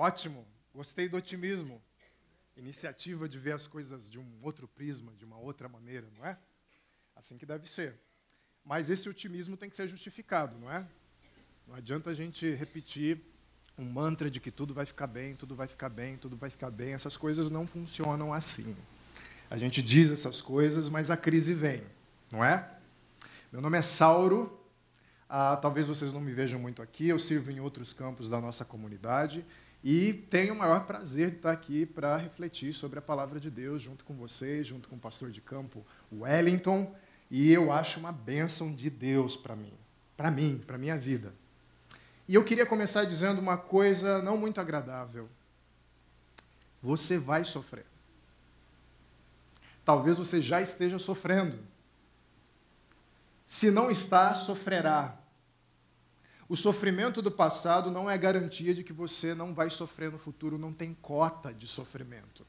Ótimo, gostei do otimismo. Iniciativa de ver as coisas de um outro prisma, de uma outra maneira, não é? Assim que deve ser. Mas esse otimismo tem que ser justificado, não é? Não adianta a gente repetir um mantra de que tudo vai ficar bem, tudo vai ficar bem, tudo vai ficar bem. Essas coisas não funcionam assim. A gente diz essas coisas, mas a crise vem, não é? Meu nome é Sauro. Ah, talvez vocês não me vejam muito aqui. Eu sirvo em outros campos da nossa comunidade e tenho o maior prazer de estar aqui para refletir sobre a palavra de Deus junto com vocês, junto com o pastor de campo Wellington. E eu acho uma bênção de Deus para mim, para mim, para minha vida. E eu queria começar dizendo uma coisa não muito agradável. Você vai sofrer. Talvez você já esteja sofrendo. Se não está, sofrerá. O sofrimento do passado não é garantia de que você não vai sofrer no futuro, não tem cota de sofrimento.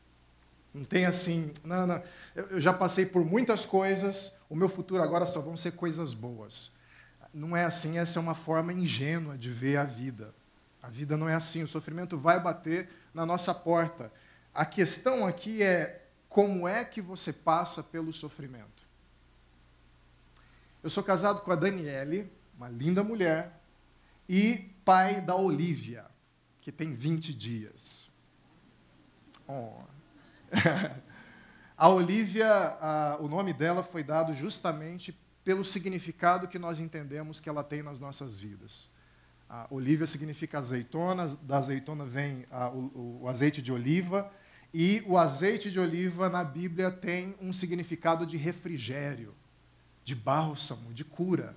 Não tem assim, não, não, eu já passei por muitas coisas, o meu futuro agora só vão ser coisas boas. Não é assim, essa é uma forma ingênua de ver a vida. A vida não é assim, o sofrimento vai bater na nossa porta. A questão aqui é como é que você passa pelo sofrimento. Eu sou casado com a Daniele, uma linda mulher, e pai da Olivia, que tem 20 dias. Oh. a Olivia, a, o nome dela foi dado justamente pelo significado que nós entendemos que ela tem nas nossas vidas. A Olívia significa azeitona, da azeitona vem a, o, o azeite de oliva, e o azeite de oliva na Bíblia tem um significado de refrigério, de bálsamo, de cura.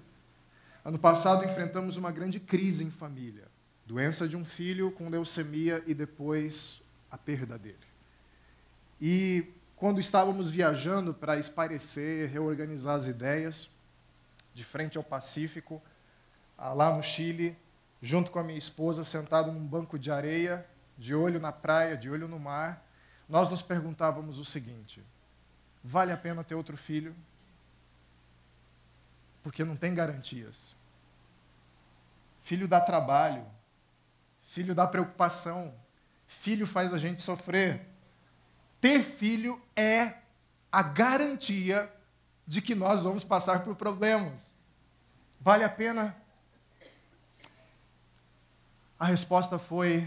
Ano passado enfrentamos uma grande crise em família. Doença de um filho com leucemia e depois a perda dele. E quando estávamos viajando para espairecer, reorganizar as ideias, de frente ao Pacífico, ah, lá no Chile, junto com a minha esposa, sentado num banco de areia, de olho na praia, de olho no mar, nós nos perguntávamos o seguinte: vale a pena ter outro filho? Porque não tem garantias. Filho dá trabalho, filho dá preocupação, filho faz a gente sofrer. Ter filho é a garantia de que nós vamos passar por problemas. Vale a pena? A resposta foi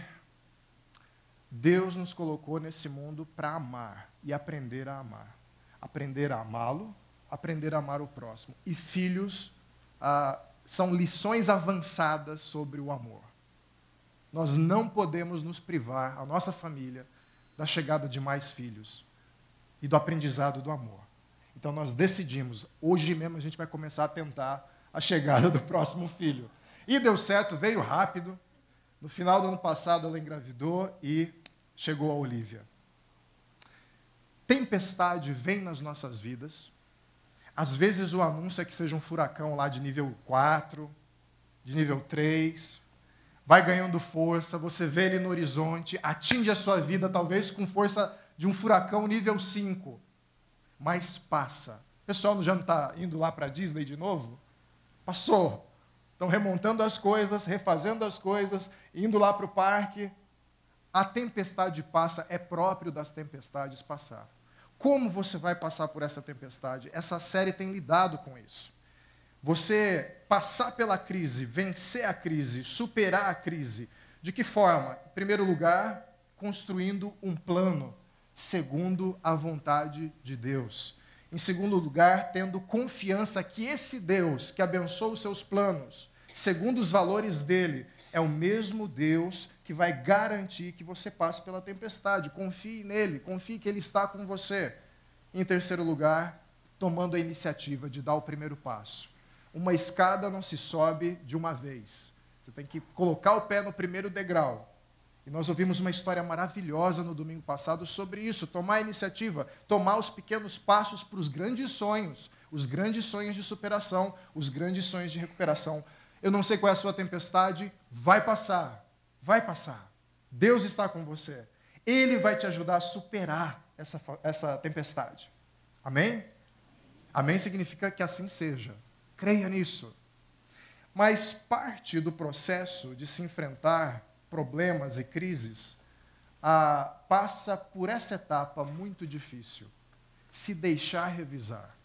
Deus nos colocou nesse mundo para amar e aprender a amar. Aprender a amá-lo, aprender a amar o próximo. E filhos ah, são lições avançadas sobre o amor. Nós não podemos nos privar, a nossa família, da chegada de mais filhos e do aprendizado do amor. Então nós decidimos, hoje mesmo a gente vai começar a tentar a chegada do próximo filho. E deu certo, veio rápido. No final do ano passado, ela engravidou e chegou a Olivia. Tempestade vem nas nossas vidas. Às vezes o anúncio é que seja um furacão lá de nível 4, de nível 3. Vai ganhando força, você vê ele no horizonte, atinge a sua vida talvez com força de um furacão nível 5. Mas passa. O pessoal já não está indo lá para Disney de novo? Passou. Estão remontando as coisas, refazendo as coisas, indo lá para o parque. A tempestade passa, é próprio das tempestades passar. Como você vai passar por essa tempestade? Essa série tem lidado com isso. Você passar pela crise, vencer a crise, superar a crise. De que forma? Em primeiro lugar, construindo um plano segundo a vontade de Deus. Em segundo lugar, tendo confiança que esse Deus que abençoa os seus planos, segundo os valores dele, é o mesmo Deus que vai garantir que você passe pela tempestade. Confie nele, confie que ele está com você. Em terceiro lugar, tomando a iniciativa de dar o primeiro passo. Uma escada não se sobe de uma vez. Você tem que colocar o pé no primeiro degrau. E nós ouvimos uma história maravilhosa no domingo passado sobre isso, tomar a iniciativa, tomar os pequenos passos para os grandes sonhos, os grandes sonhos de superação, os grandes sonhos de recuperação. Eu não sei qual é a sua tempestade, vai passar, vai passar. Deus está com você. Ele vai te ajudar a superar essa, essa tempestade. Amém? Amém significa que assim seja. Creia nisso. Mas parte do processo de se enfrentar problemas e crises ah, passa por essa etapa muito difícil: se deixar revisar.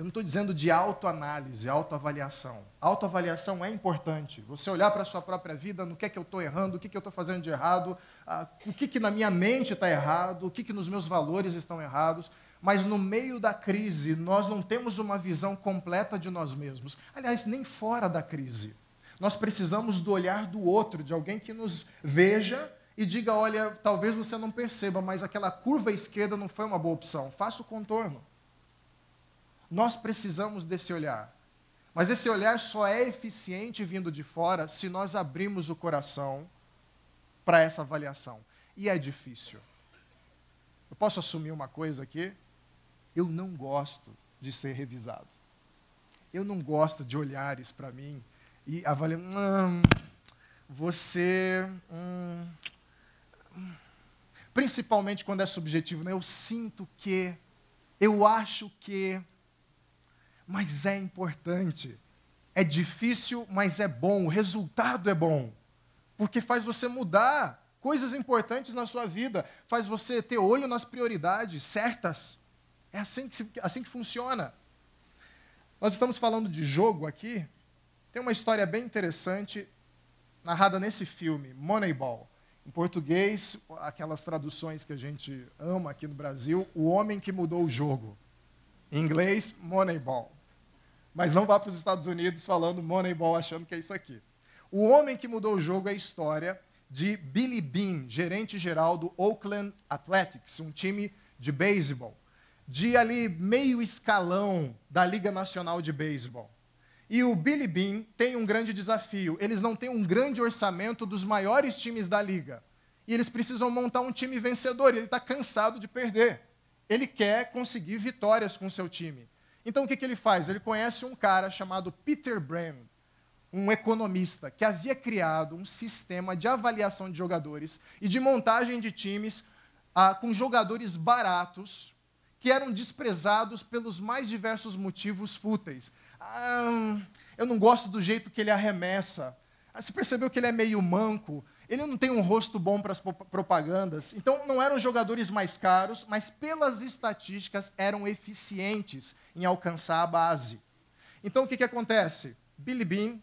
Eu não estou dizendo de autoanálise, autoavaliação. Autoavaliação é importante. Você olhar para a sua própria vida, no que é que eu estou errando, o que, é que eu estou fazendo de errado, ah, o que, que na minha mente está errado, o que, que nos meus valores estão errados. Mas no meio da crise, nós não temos uma visão completa de nós mesmos. Aliás, nem fora da crise. Nós precisamos do olhar do outro, de alguém que nos veja e diga: olha, talvez você não perceba, mas aquela curva esquerda não foi uma boa opção. Faça o contorno. Nós precisamos desse olhar. Mas esse olhar só é eficiente vindo de fora se nós abrirmos o coração para essa avaliação. E é difícil. Eu posso assumir uma coisa aqui? Eu não gosto de ser revisado. Eu não gosto de olhares para mim e avaliar. Hum, você. Hum, principalmente quando é subjetivo, né? eu sinto que, eu acho que mas é importante. É difícil, mas é bom. O resultado é bom. Porque faz você mudar coisas importantes na sua vida, faz você ter olho nas prioridades certas. É assim que, assim que funciona. Nós estamos falando de jogo aqui. Tem uma história bem interessante narrada nesse filme, Moneyball. Em português, aquelas traduções que a gente ama aqui no Brasil, O Homem que Mudou o Jogo. Em inglês, Moneyball. Mas não vá para os Estados Unidos falando Moneyball achando que é isso aqui. O homem que mudou o jogo é a história de Billy Bean, gerente geral do Oakland Athletics, um time de beisebol, de ali meio escalão da Liga Nacional de Beisebol. E o Billy Bean tem um grande desafio. Eles não têm um grande orçamento dos maiores times da liga. E eles precisam montar um time vencedor. Ele está cansado de perder. Ele quer conseguir vitórias com seu time. Então o que, que ele faz? Ele conhece um cara chamado Peter Brand, um economista, que havia criado um sistema de avaliação de jogadores e de montagem de times ah, com jogadores baratos que eram desprezados pelos mais diversos motivos fúteis. Ah, eu não gosto do jeito que ele arremessa. Ah, você percebeu que ele é meio manco? Ele não tem um rosto bom para as propagandas. Então, não eram jogadores mais caros, mas pelas estatísticas eram eficientes em alcançar a base. Então, o que, que acontece? Billy Bean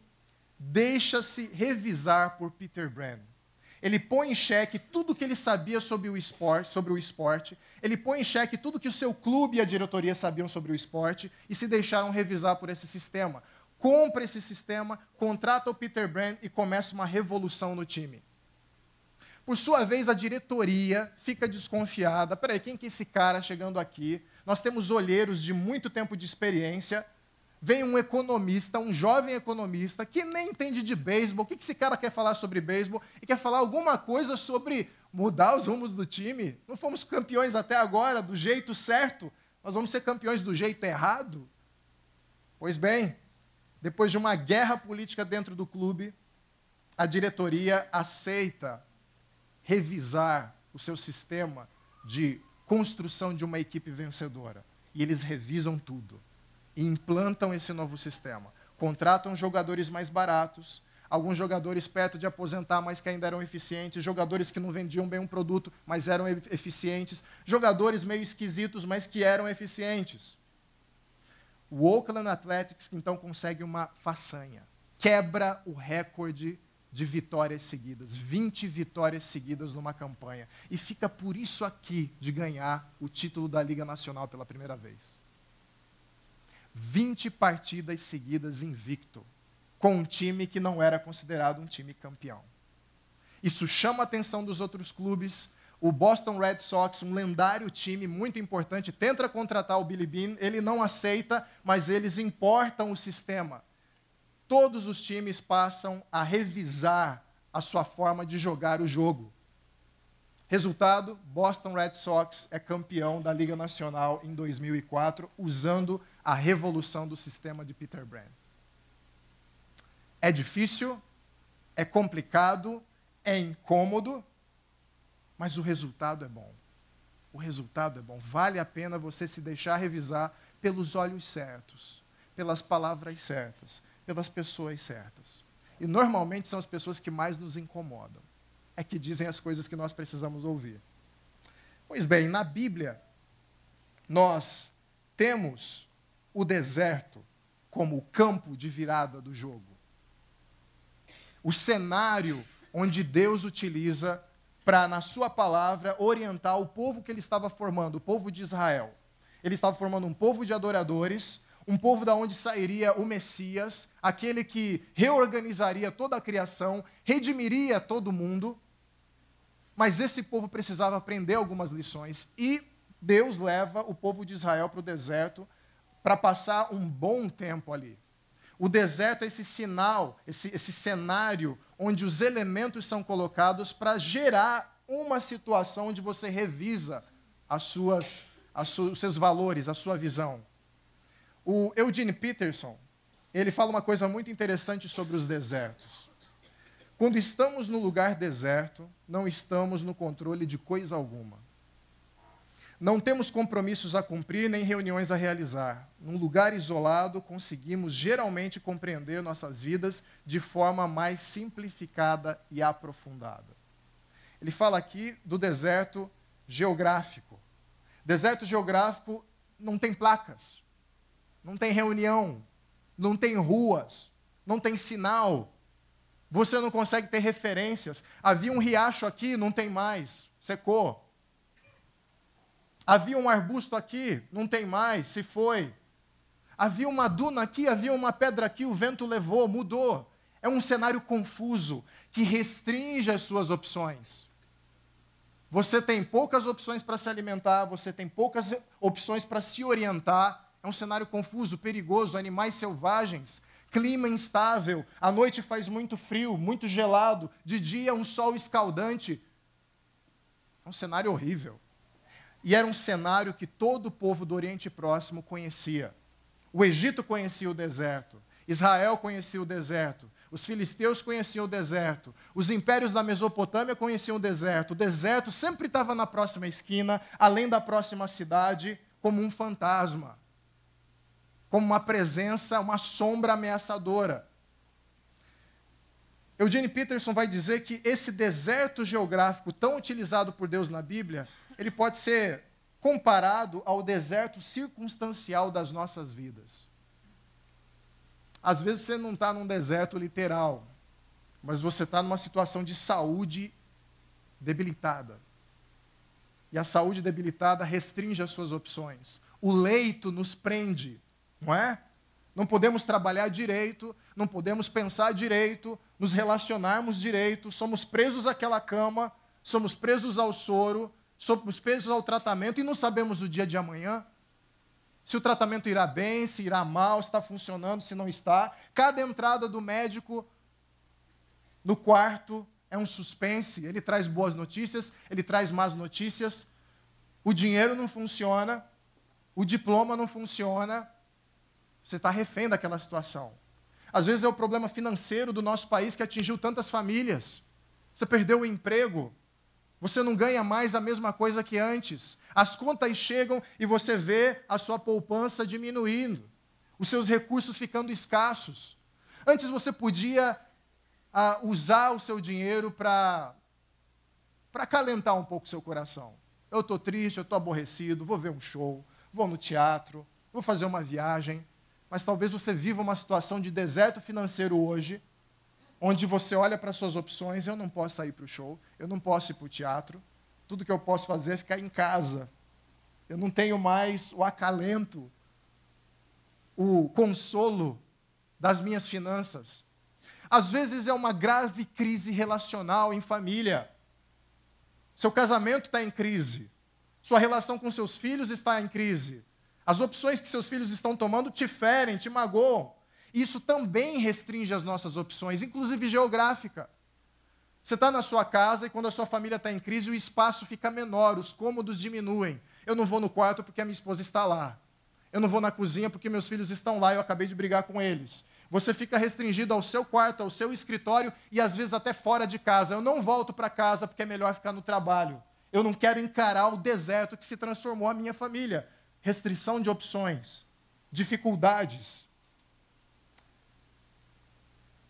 deixa-se revisar por Peter Brand. Ele põe em xeque tudo que ele sabia sobre o esporte, sobre o esporte. Ele põe em xeque tudo que o seu clube e a diretoria sabiam sobre o esporte e se deixaram revisar por esse sistema. Compra esse sistema, contrata o Peter Brand e começa uma revolução no time. Por sua vez, a diretoria fica desconfiada. Peraí, quem que é esse cara chegando aqui? Nós temos olheiros de muito tempo de experiência. Vem um economista, um jovem economista, que nem entende de beisebol. O que esse cara quer falar sobre beisebol? E quer falar alguma coisa sobre mudar os rumos do time? Não fomos campeões até agora do jeito certo, nós vamos ser campeões do jeito errado? Pois bem, depois de uma guerra política dentro do clube, a diretoria aceita revisar o seu sistema de construção de uma equipe vencedora. E eles revisam tudo. E implantam esse novo sistema. Contratam jogadores mais baratos, alguns jogadores perto de aposentar, mas que ainda eram eficientes, jogadores que não vendiam bem um produto, mas eram eficientes, jogadores meio esquisitos, mas que eram eficientes. O Oakland Athletics então consegue uma façanha. Quebra o recorde de vitórias seguidas, 20 vitórias seguidas numa campanha. E fica por isso aqui de ganhar o título da Liga Nacional pela primeira vez. 20 partidas seguidas invicto, com um time que não era considerado um time campeão. Isso chama a atenção dos outros clubes. O Boston Red Sox, um lendário time muito importante, tenta contratar o Billy Bean, ele não aceita, mas eles importam o sistema todos os times passam a revisar a sua forma de jogar o jogo. Resultado: Boston Red Sox é campeão da Liga Nacional em 2004, usando a revolução do sistema de Peter Brand. É difícil, é complicado, é incômodo, mas o resultado é bom. O resultado é bom. Vale a pena você se deixar revisar pelos olhos certos pelas palavras certas, pelas pessoas certas. E normalmente são as pessoas que mais nos incomodam. É que dizem as coisas que nós precisamos ouvir. Pois bem, na Bíblia, nós temos o deserto como o campo de virada do jogo. O cenário onde Deus utiliza para, na sua palavra, orientar o povo que ele estava formando, o povo de Israel. Ele estava formando um povo de adoradores, um povo da onde sairia o Messias, aquele que reorganizaria toda a criação, redimiria todo mundo. Mas esse povo precisava aprender algumas lições e Deus leva o povo de Israel para o deserto para passar um bom tempo ali. O deserto é esse sinal, esse, esse cenário onde os elementos são colocados para gerar uma situação onde você revisa as suas, as su, os seus valores, a sua visão. O Eugene Peterson, ele fala uma coisa muito interessante sobre os desertos. Quando estamos no lugar deserto, não estamos no controle de coisa alguma. Não temos compromissos a cumprir nem reuniões a realizar. Num lugar isolado, conseguimos geralmente compreender nossas vidas de forma mais simplificada e aprofundada. Ele fala aqui do deserto geográfico. Deserto geográfico não tem placas, não tem reunião, não tem ruas, não tem sinal. Você não consegue ter referências. Havia um riacho aqui, não tem mais, secou. Havia um arbusto aqui, não tem mais, se foi. Havia uma duna aqui, havia uma pedra aqui, o vento levou, mudou. É um cenário confuso que restringe as suas opções. Você tem poucas opções para se alimentar, você tem poucas opções para se orientar. É um cenário confuso, perigoso, animais selvagens, clima instável, à noite faz muito frio, muito gelado, de dia um sol escaldante. É um cenário horrível. E era um cenário que todo o povo do Oriente Próximo conhecia. O Egito conhecia o deserto, Israel conhecia o deserto, os filisteus conheciam o deserto, os impérios da Mesopotâmia conheciam o deserto. O deserto sempre estava na próxima esquina, além da próxima cidade, como um fantasma, como uma presença, uma sombra ameaçadora. Eugene Peterson vai dizer que esse deserto geográfico tão utilizado por Deus na Bíblia ele pode ser comparado ao deserto circunstancial das nossas vidas. Às vezes você não está num deserto literal, mas você está numa situação de saúde debilitada. E a saúde debilitada restringe as suas opções. O leito nos prende, não é? Não podemos trabalhar direito, não podemos pensar direito, nos relacionarmos direito, somos presos àquela cama, somos presos ao soro, somos presos ao tratamento e não sabemos o dia de amanhã. Se o tratamento irá bem, se irá mal, se está funcionando, se não está. Cada entrada do médico no quarto é um suspense. Ele traz boas notícias, ele traz más notícias. O dinheiro não funciona, o diploma não funciona. Você está refém daquela situação. Às vezes é o problema financeiro do nosso país que atingiu tantas famílias. Você perdeu o emprego, você não ganha mais a mesma coisa que antes. As contas chegam e você vê a sua poupança diminuindo, os seus recursos ficando escassos. Antes você podia ah, usar o seu dinheiro para acalentar um pouco o seu coração. Eu estou triste, eu estou aborrecido, vou ver um show, vou no teatro, vou fazer uma viagem. Mas talvez você viva uma situação de deserto financeiro hoje onde você olha para suas opções, eu não posso sair para o show, eu não posso ir para o teatro, tudo que eu posso fazer é ficar em casa. Eu não tenho mais o acalento, o consolo das minhas finanças. Às vezes é uma grave crise relacional em família. Seu casamento está em crise. Sua relação com seus filhos está em crise. As opções que seus filhos estão tomando te ferem, te magoam. Isso também restringe as nossas opções, inclusive geográfica. Você está na sua casa e quando a sua família está em crise, o espaço fica menor, os cômodos diminuem. Eu não vou no quarto porque a minha esposa está lá. Eu não vou na cozinha porque meus filhos estão lá e eu acabei de brigar com eles. Você fica restringido ao seu quarto, ao seu escritório e às vezes até fora de casa. Eu não volto para casa porque é melhor ficar no trabalho. Eu não quero encarar o deserto que se transformou a minha família. Restrição de opções, dificuldades.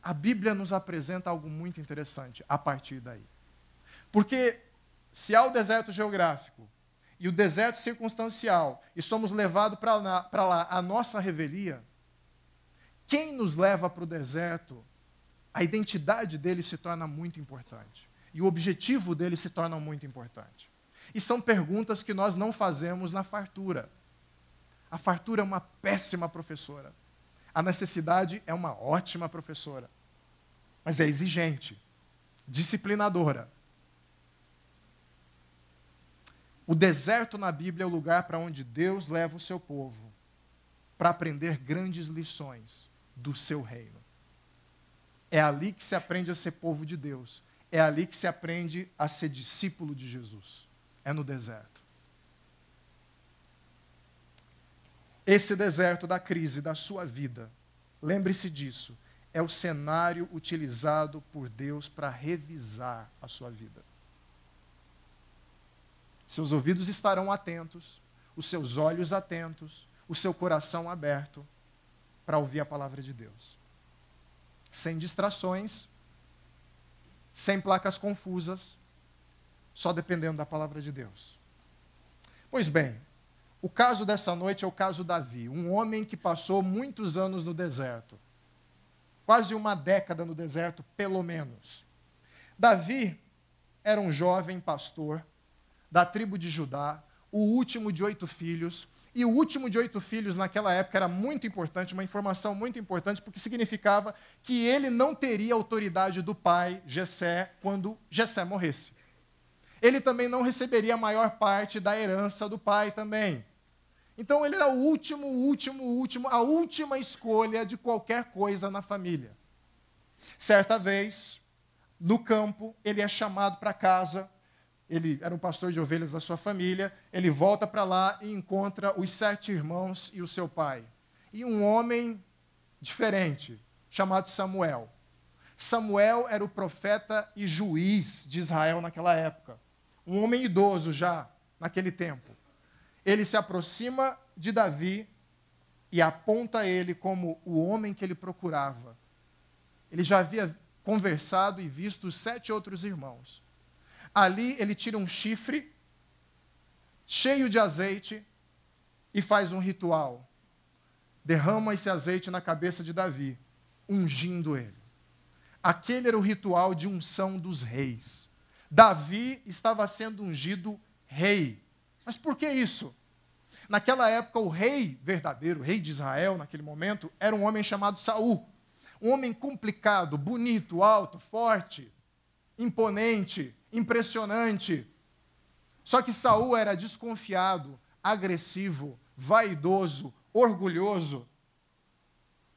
A Bíblia nos apresenta algo muito interessante a partir daí. Porque se há o deserto geográfico e o deserto circunstancial e somos levados para lá, lá a nossa revelia, quem nos leva para o deserto, a identidade dele se torna muito importante. E o objetivo dele se torna muito importante. E são perguntas que nós não fazemos na fartura. A fartura é uma péssima professora. A necessidade é uma ótima professora. Mas é exigente, disciplinadora. O deserto na Bíblia é o lugar para onde Deus leva o seu povo para aprender grandes lições do seu reino. É ali que se aprende a ser povo de Deus. É ali que se aprende a ser discípulo de Jesus. É no deserto. Esse deserto da crise da sua vida, lembre-se disso, é o cenário utilizado por Deus para revisar a sua vida. Seus ouvidos estarão atentos, os seus olhos atentos, o seu coração aberto para ouvir a palavra de Deus. Sem distrações, sem placas confusas, só dependendo da palavra de Deus. Pois bem, o caso dessa noite é o caso Davi, um homem que passou muitos anos no deserto. Quase uma década no deserto, pelo menos. Davi era um jovem pastor da tribo de Judá, o último de oito filhos. E o último de oito filhos naquela época era muito importante, uma informação muito importante, porque significava que ele não teria autoridade do pai, Jessé, quando Jessé morresse ele também não receberia a maior parte da herança do pai também. Então ele era o último, último, último, a última escolha de qualquer coisa na família. Certa vez, no campo, ele é chamado para casa. Ele era um pastor de ovelhas da sua família. Ele volta para lá e encontra os sete irmãos e o seu pai. E um homem diferente, chamado Samuel. Samuel era o profeta e juiz de Israel naquela época um homem idoso já naquele tempo. Ele se aproxima de Davi e aponta ele como o homem que ele procurava. Ele já havia conversado e visto os sete outros irmãos. Ali ele tira um chifre cheio de azeite e faz um ritual. Derrama esse azeite na cabeça de Davi, ungindo ele. Aquele era o ritual de unção dos reis. Davi estava sendo ungido rei. Mas por que isso? Naquela época, o rei verdadeiro, o rei de Israel, naquele momento, era um homem chamado Saul. Um homem complicado, bonito, alto, forte, imponente, impressionante. Só que Saul era desconfiado, agressivo, vaidoso, orgulhoso.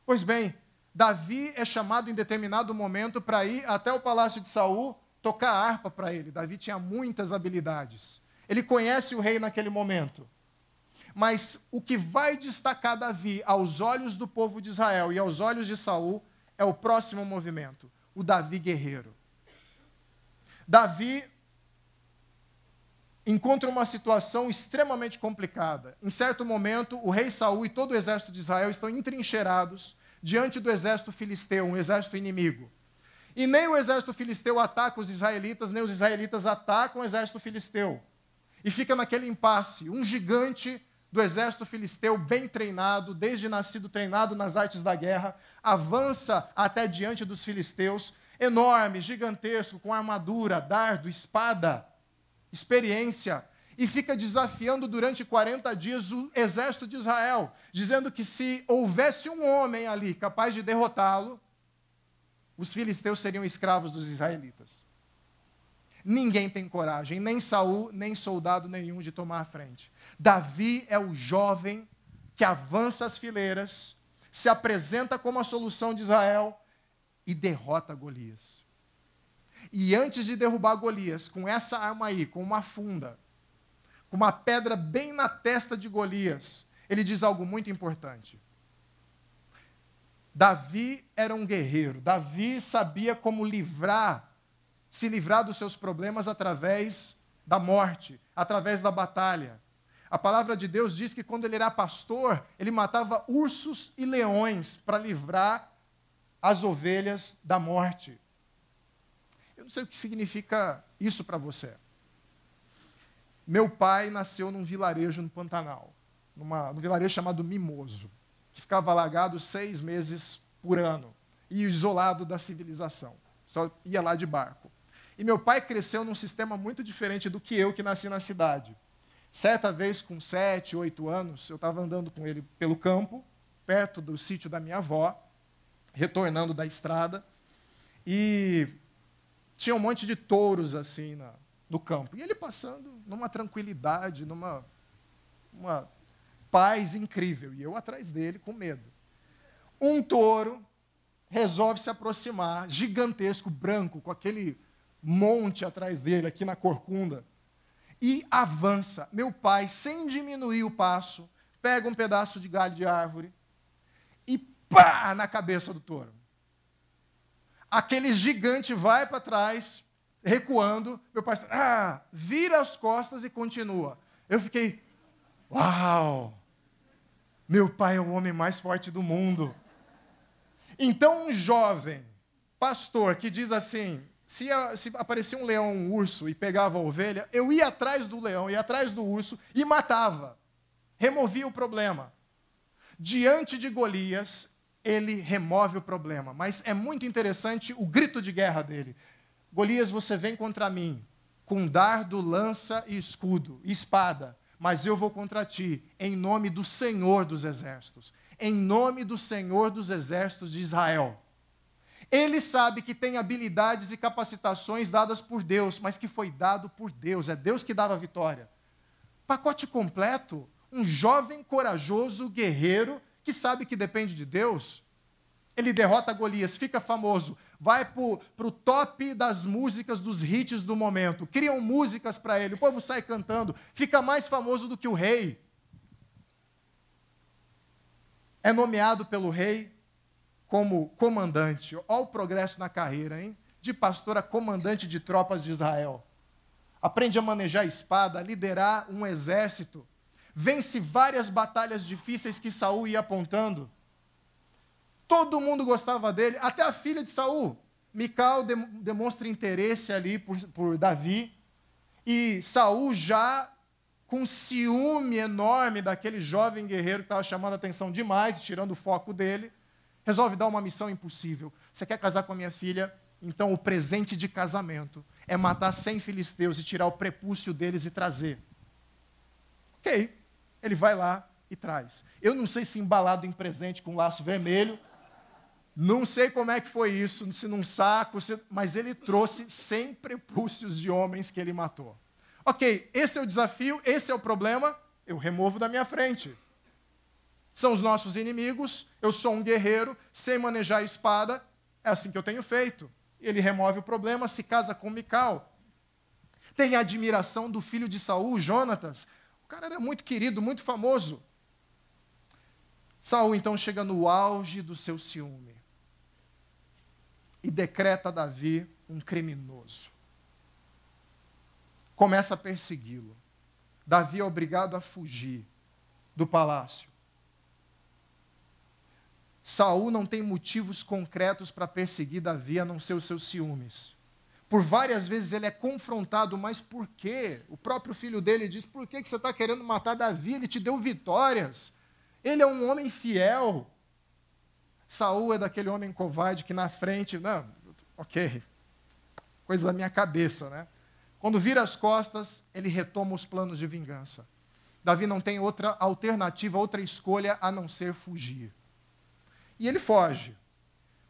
Pois bem, Davi é chamado em determinado momento para ir até o palácio de Saul tocar harpa para ele. Davi tinha muitas habilidades. Ele conhece o rei naquele momento. Mas o que vai destacar Davi aos olhos do povo de Israel e aos olhos de Saul é o próximo movimento, o Davi guerreiro. Davi encontra uma situação extremamente complicada. Em certo momento, o rei Saul e todo o exército de Israel estão entrincheirados diante do exército filisteu, um exército inimigo. E nem o exército filisteu ataca os israelitas, nem os israelitas atacam o exército filisteu. E fica naquele impasse. Um gigante do exército filisteu, bem treinado, desde nascido treinado nas artes da guerra, avança até diante dos filisteus, enorme, gigantesco, com armadura, dardo, espada, experiência, e fica desafiando durante 40 dias o exército de Israel, dizendo que se houvesse um homem ali capaz de derrotá-lo, os filisteus seriam escravos dos israelitas. Ninguém tem coragem, nem Saul, nem soldado nenhum de tomar a frente. Davi é o jovem que avança as fileiras, se apresenta como a solução de Israel e derrota Golias. E antes de derrubar Golias, com essa arma aí, com uma funda, com uma pedra bem na testa de Golias, ele diz algo muito importante. Davi era um guerreiro. Davi sabia como livrar, se livrar dos seus problemas através da morte, através da batalha. A palavra de Deus diz que quando ele era pastor, ele matava ursos e leões para livrar as ovelhas da morte. Eu não sei o que significa isso para você. Meu pai nasceu num vilarejo no Pantanal, numa, num vilarejo chamado Mimoso, que ficava alagado seis meses por ano e isolado da civilização. Só ia lá de barco. E meu pai cresceu num sistema muito diferente do que eu, que nasci na cidade. Certa vez, com sete, oito anos, eu estava andando com ele pelo campo, perto do sítio da minha avó, retornando da estrada, e tinha um monte de touros assim na, no campo. E ele passando numa tranquilidade, numa uma paz incrível. E eu atrás dele com medo. Um touro resolve se aproximar, gigantesco, branco, com aquele monte atrás dele, aqui na corcunda, e avança. Meu pai, sem diminuir o passo, pega um pedaço de galho de árvore e pá na cabeça do touro. Aquele gigante vai para trás, recuando. Meu pai, ah, vira as costas e continua. Eu fiquei, uau! Meu pai é o homem mais forte do mundo. Então, um jovem pastor que diz assim: se, se aparecia um leão, um urso e pegava a ovelha, eu ia atrás do leão, ia atrás do urso e matava. Removia o problema. Diante de Golias, ele remove o problema. Mas é muito interessante o grito de guerra dele. Golias, você vem contra mim com dardo, lança e escudo, espada, mas eu vou contra ti em nome do Senhor dos exércitos em nome do Senhor dos Exércitos de Israel. Ele sabe que tem habilidades e capacitações dadas por Deus, mas que foi dado por Deus, é Deus que dava a vitória. Pacote completo, um jovem corajoso guerreiro que sabe que depende de Deus. Ele derrota Golias, fica famoso, vai para o top das músicas, dos hits do momento. Criam músicas para ele, o povo sai cantando, fica mais famoso do que o rei é nomeado pelo rei como comandante. Olha o progresso na carreira, hein? De pastor a comandante de tropas de Israel. Aprende a manejar a espada, a liderar um exército. Vence várias batalhas difíceis que Saul ia apontando. Todo mundo gostava dele, até a filha de Saul. Mical demonstra interesse ali por, por Davi. E Saul já com ciúme enorme daquele jovem guerreiro que estava chamando a atenção demais, tirando o foco dele, resolve dar uma missão impossível. Você quer casar com a minha filha? Então o presente de casamento é matar cem filisteus e tirar o prepúcio deles e trazer. Ok, ele vai lá e traz. Eu não sei se embalado em presente com laço vermelho, não sei como é que foi isso, se num saco, se... mas ele trouxe cem prepúcios de homens que ele matou. Ok, esse é o desafio, esse é o problema, eu removo da minha frente. São os nossos inimigos, eu sou um guerreiro, sei manejar a espada, é assim que eu tenho feito. Ele remove o problema, se casa com Mical. Tem a admiração do filho de Saul, Jonatas. O cara era muito querido, muito famoso. Saul então chega no auge do seu ciúme e decreta Davi um criminoso começa a persegui-lo. Davi é obrigado a fugir do palácio. Saul não tem motivos concretos para perseguir Davi a não ser os seus ciúmes. Por várias vezes ele é confrontado, mas por quê? O próprio filho dele diz: por que você está querendo matar Davi? Ele te deu vitórias. Ele é um homem fiel. Saul é daquele homem covarde que na frente, não, ok, coisa da minha cabeça, né? Quando vira as costas, ele retoma os planos de vingança. Davi não tem outra alternativa, outra escolha a não ser fugir. E ele foge.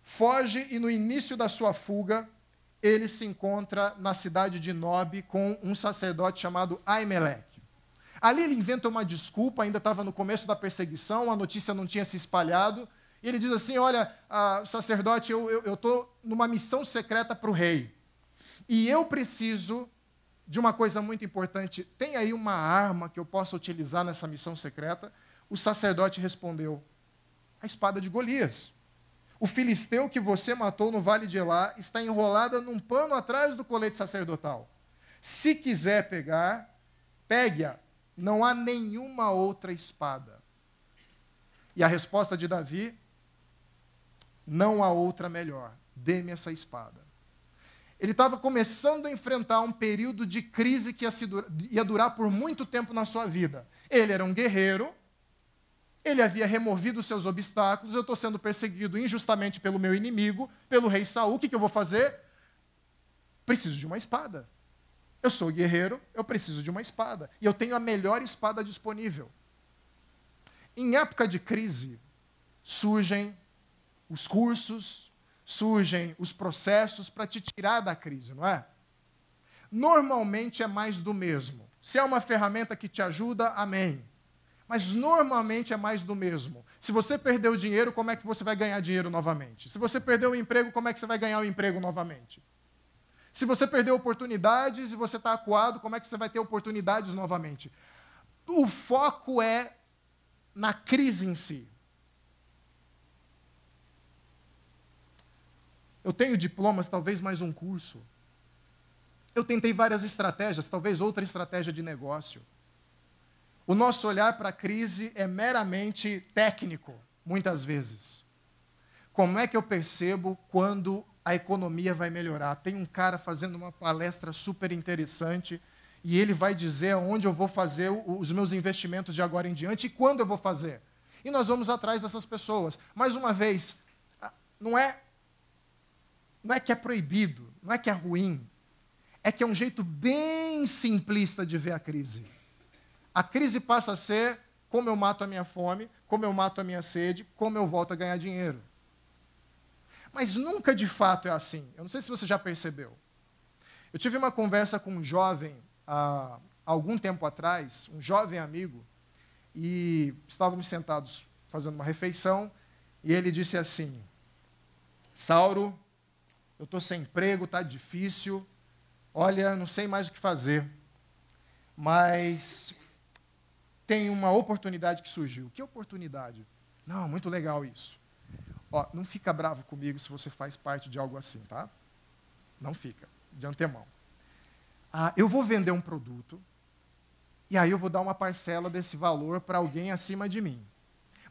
Foge e no início da sua fuga, ele se encontra na cidade de Nob com um sacerdote chamado Aimelech. Ali ele inventa uma desculpa, ainda estava no começo da perseguição, a notícia não tinha se espalhado. E ele diz assim: Olha, ah, sacerdote, eu estou numa missão secreta para o rei. E eu preciso de uma coisa muito importante: tem aí uma arma que eu possa utilizar nessa missão secreta? O sacerdote respondeu: a espada de Golias. O filisteu que você matou no vale de Elá está enrolada num pano atrás do colete sacerdotal. Se quiser pegar, pegue-a. Não há nenhuma outra espada. E a resposta de Davi Não há outra melhor. Dê-me essa espada. Ele estava começando a enfrentar um período de crise que ia durar por muito tempo na sua vida. Ele era um guerreiro, ele havia removido seus obstáculos, eu estou sendo perseguido injustamente pelo meu inimigo, pelo rei Saul, o que, que eu vou fazer? Preciso de uma espada. Eu sou guerreiro, eu preciso de uma espada. E eu tenho a melhor espada disponível. Em época de crise, surgem os cursos, surgem os processos para te tirar da crise, não é? Normalmente é mais do mesmo. Se é uma ferramenta que te ajuda, amém. Mas normalmente é mais do mesmo. Se você perdeu dinheiro, como é que você vai ganhar dinheiro novamente? Se você perdeu o emprego, como é que você vai ganhar o emprego novamente? Se você perdeu oportunidades e você está acuado, como é que você vai ter oportunidades novamente? O foco é na crise em si. Eu tenho diplomas, talvez mais um curso. Eu tentei várias estratégias, talvez outra estratégia de negócio. O nosso olhar para a crise é meramente técnico, muitas vezes. Como é que eu percebo quando a economia vai melhorar? Tem um cara fazendo uma palestra super interessante e ele vai dizer onde eu vou fazer os meus investimentos de agora em diante e quando eu vou fazer. E nós vamos atrás dessas pessoas. Mais uma vez, não é, não é que é proibido, não é que é ruim, é que é um jeito bem simplista de ver a crise. A crise passa a ser como eu mato a minha fome, como eu mato a minha sede, como eu volto a ganhar dinheiro. Mas nunca de fato é assim. Eu não sei se você já percebeu. Eu tive uma conversa com um jovem há algum tempo atrás, um jovem amigo, e estávamos sentados fazendo uma refeição, e ele disse assim: Sauro, eu estou sem emprego, está difícil, olha, não sei mais o que fazer, mas tem uma oportunidade que surgiu. Que oportunidade? Não, muito legal isso. Ó, não fica bravo comigo se você faz parte de algo assim, tá? Não fica, de antemão. Ah, eu vou vender um produto, e aí eu vou dar uma parcela desse valor para alguém acima de mim.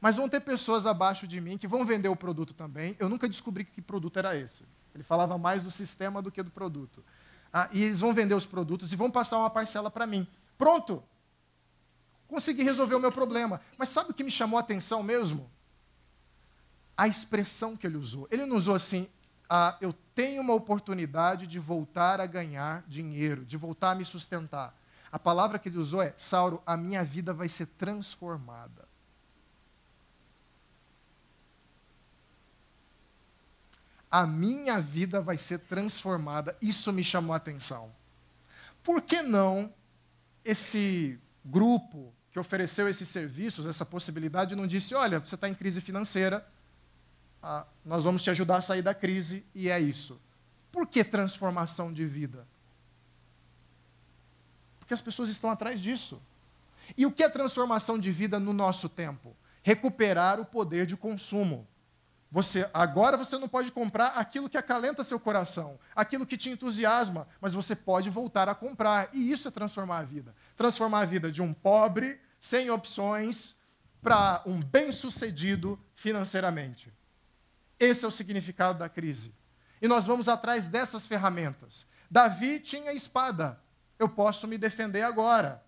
Mas vão ter pessoas abaixo de mim que vão vender o produto também. Eu nunca descobri que produto era esse. Ele falava mais do sistema do que do produto. Ah, e eles vão vender os produtos e vão passar uma parcela para mim. Pronto! Consegui resolver o meu problema. Mas sabe o que me chamou a atenção mesmo? A expressão que ele usou. Ele não usou assim, ah, eu tenho uma oportunidade de voltar a ganhar dinheiro, de voltar a me sustentar. A palavra que ele usou é: Sauro, a minha vida vai ser transformada. A minha vida vai ser transformada. Isso me chamou a atenção. Por que não esse grupo que ofereceu esses serviços, essa possibilidade, não disse: olha, você está em crise financeira, ah, nós vamos te ajudar a sair da crise, e é isso. Por que transformação de vida? Porque as pessoas estão atrás disso. E o que é transformação de vida no nosso tempo? Recuperar o poder de consumo. Você, agora você não pode comprar aquilo que acalenta seu coração, aquilo que te entusiasma, mas você pode voltar a comprar. E isso é transformar a vida. Transformar a vida de um pobre, sem opções, para um bem-sucedido financeiramente. Esse é o significado da crise. E nós vamos atrás dessas ferramentas. Davi tinha espada. Eu posso me defender agora.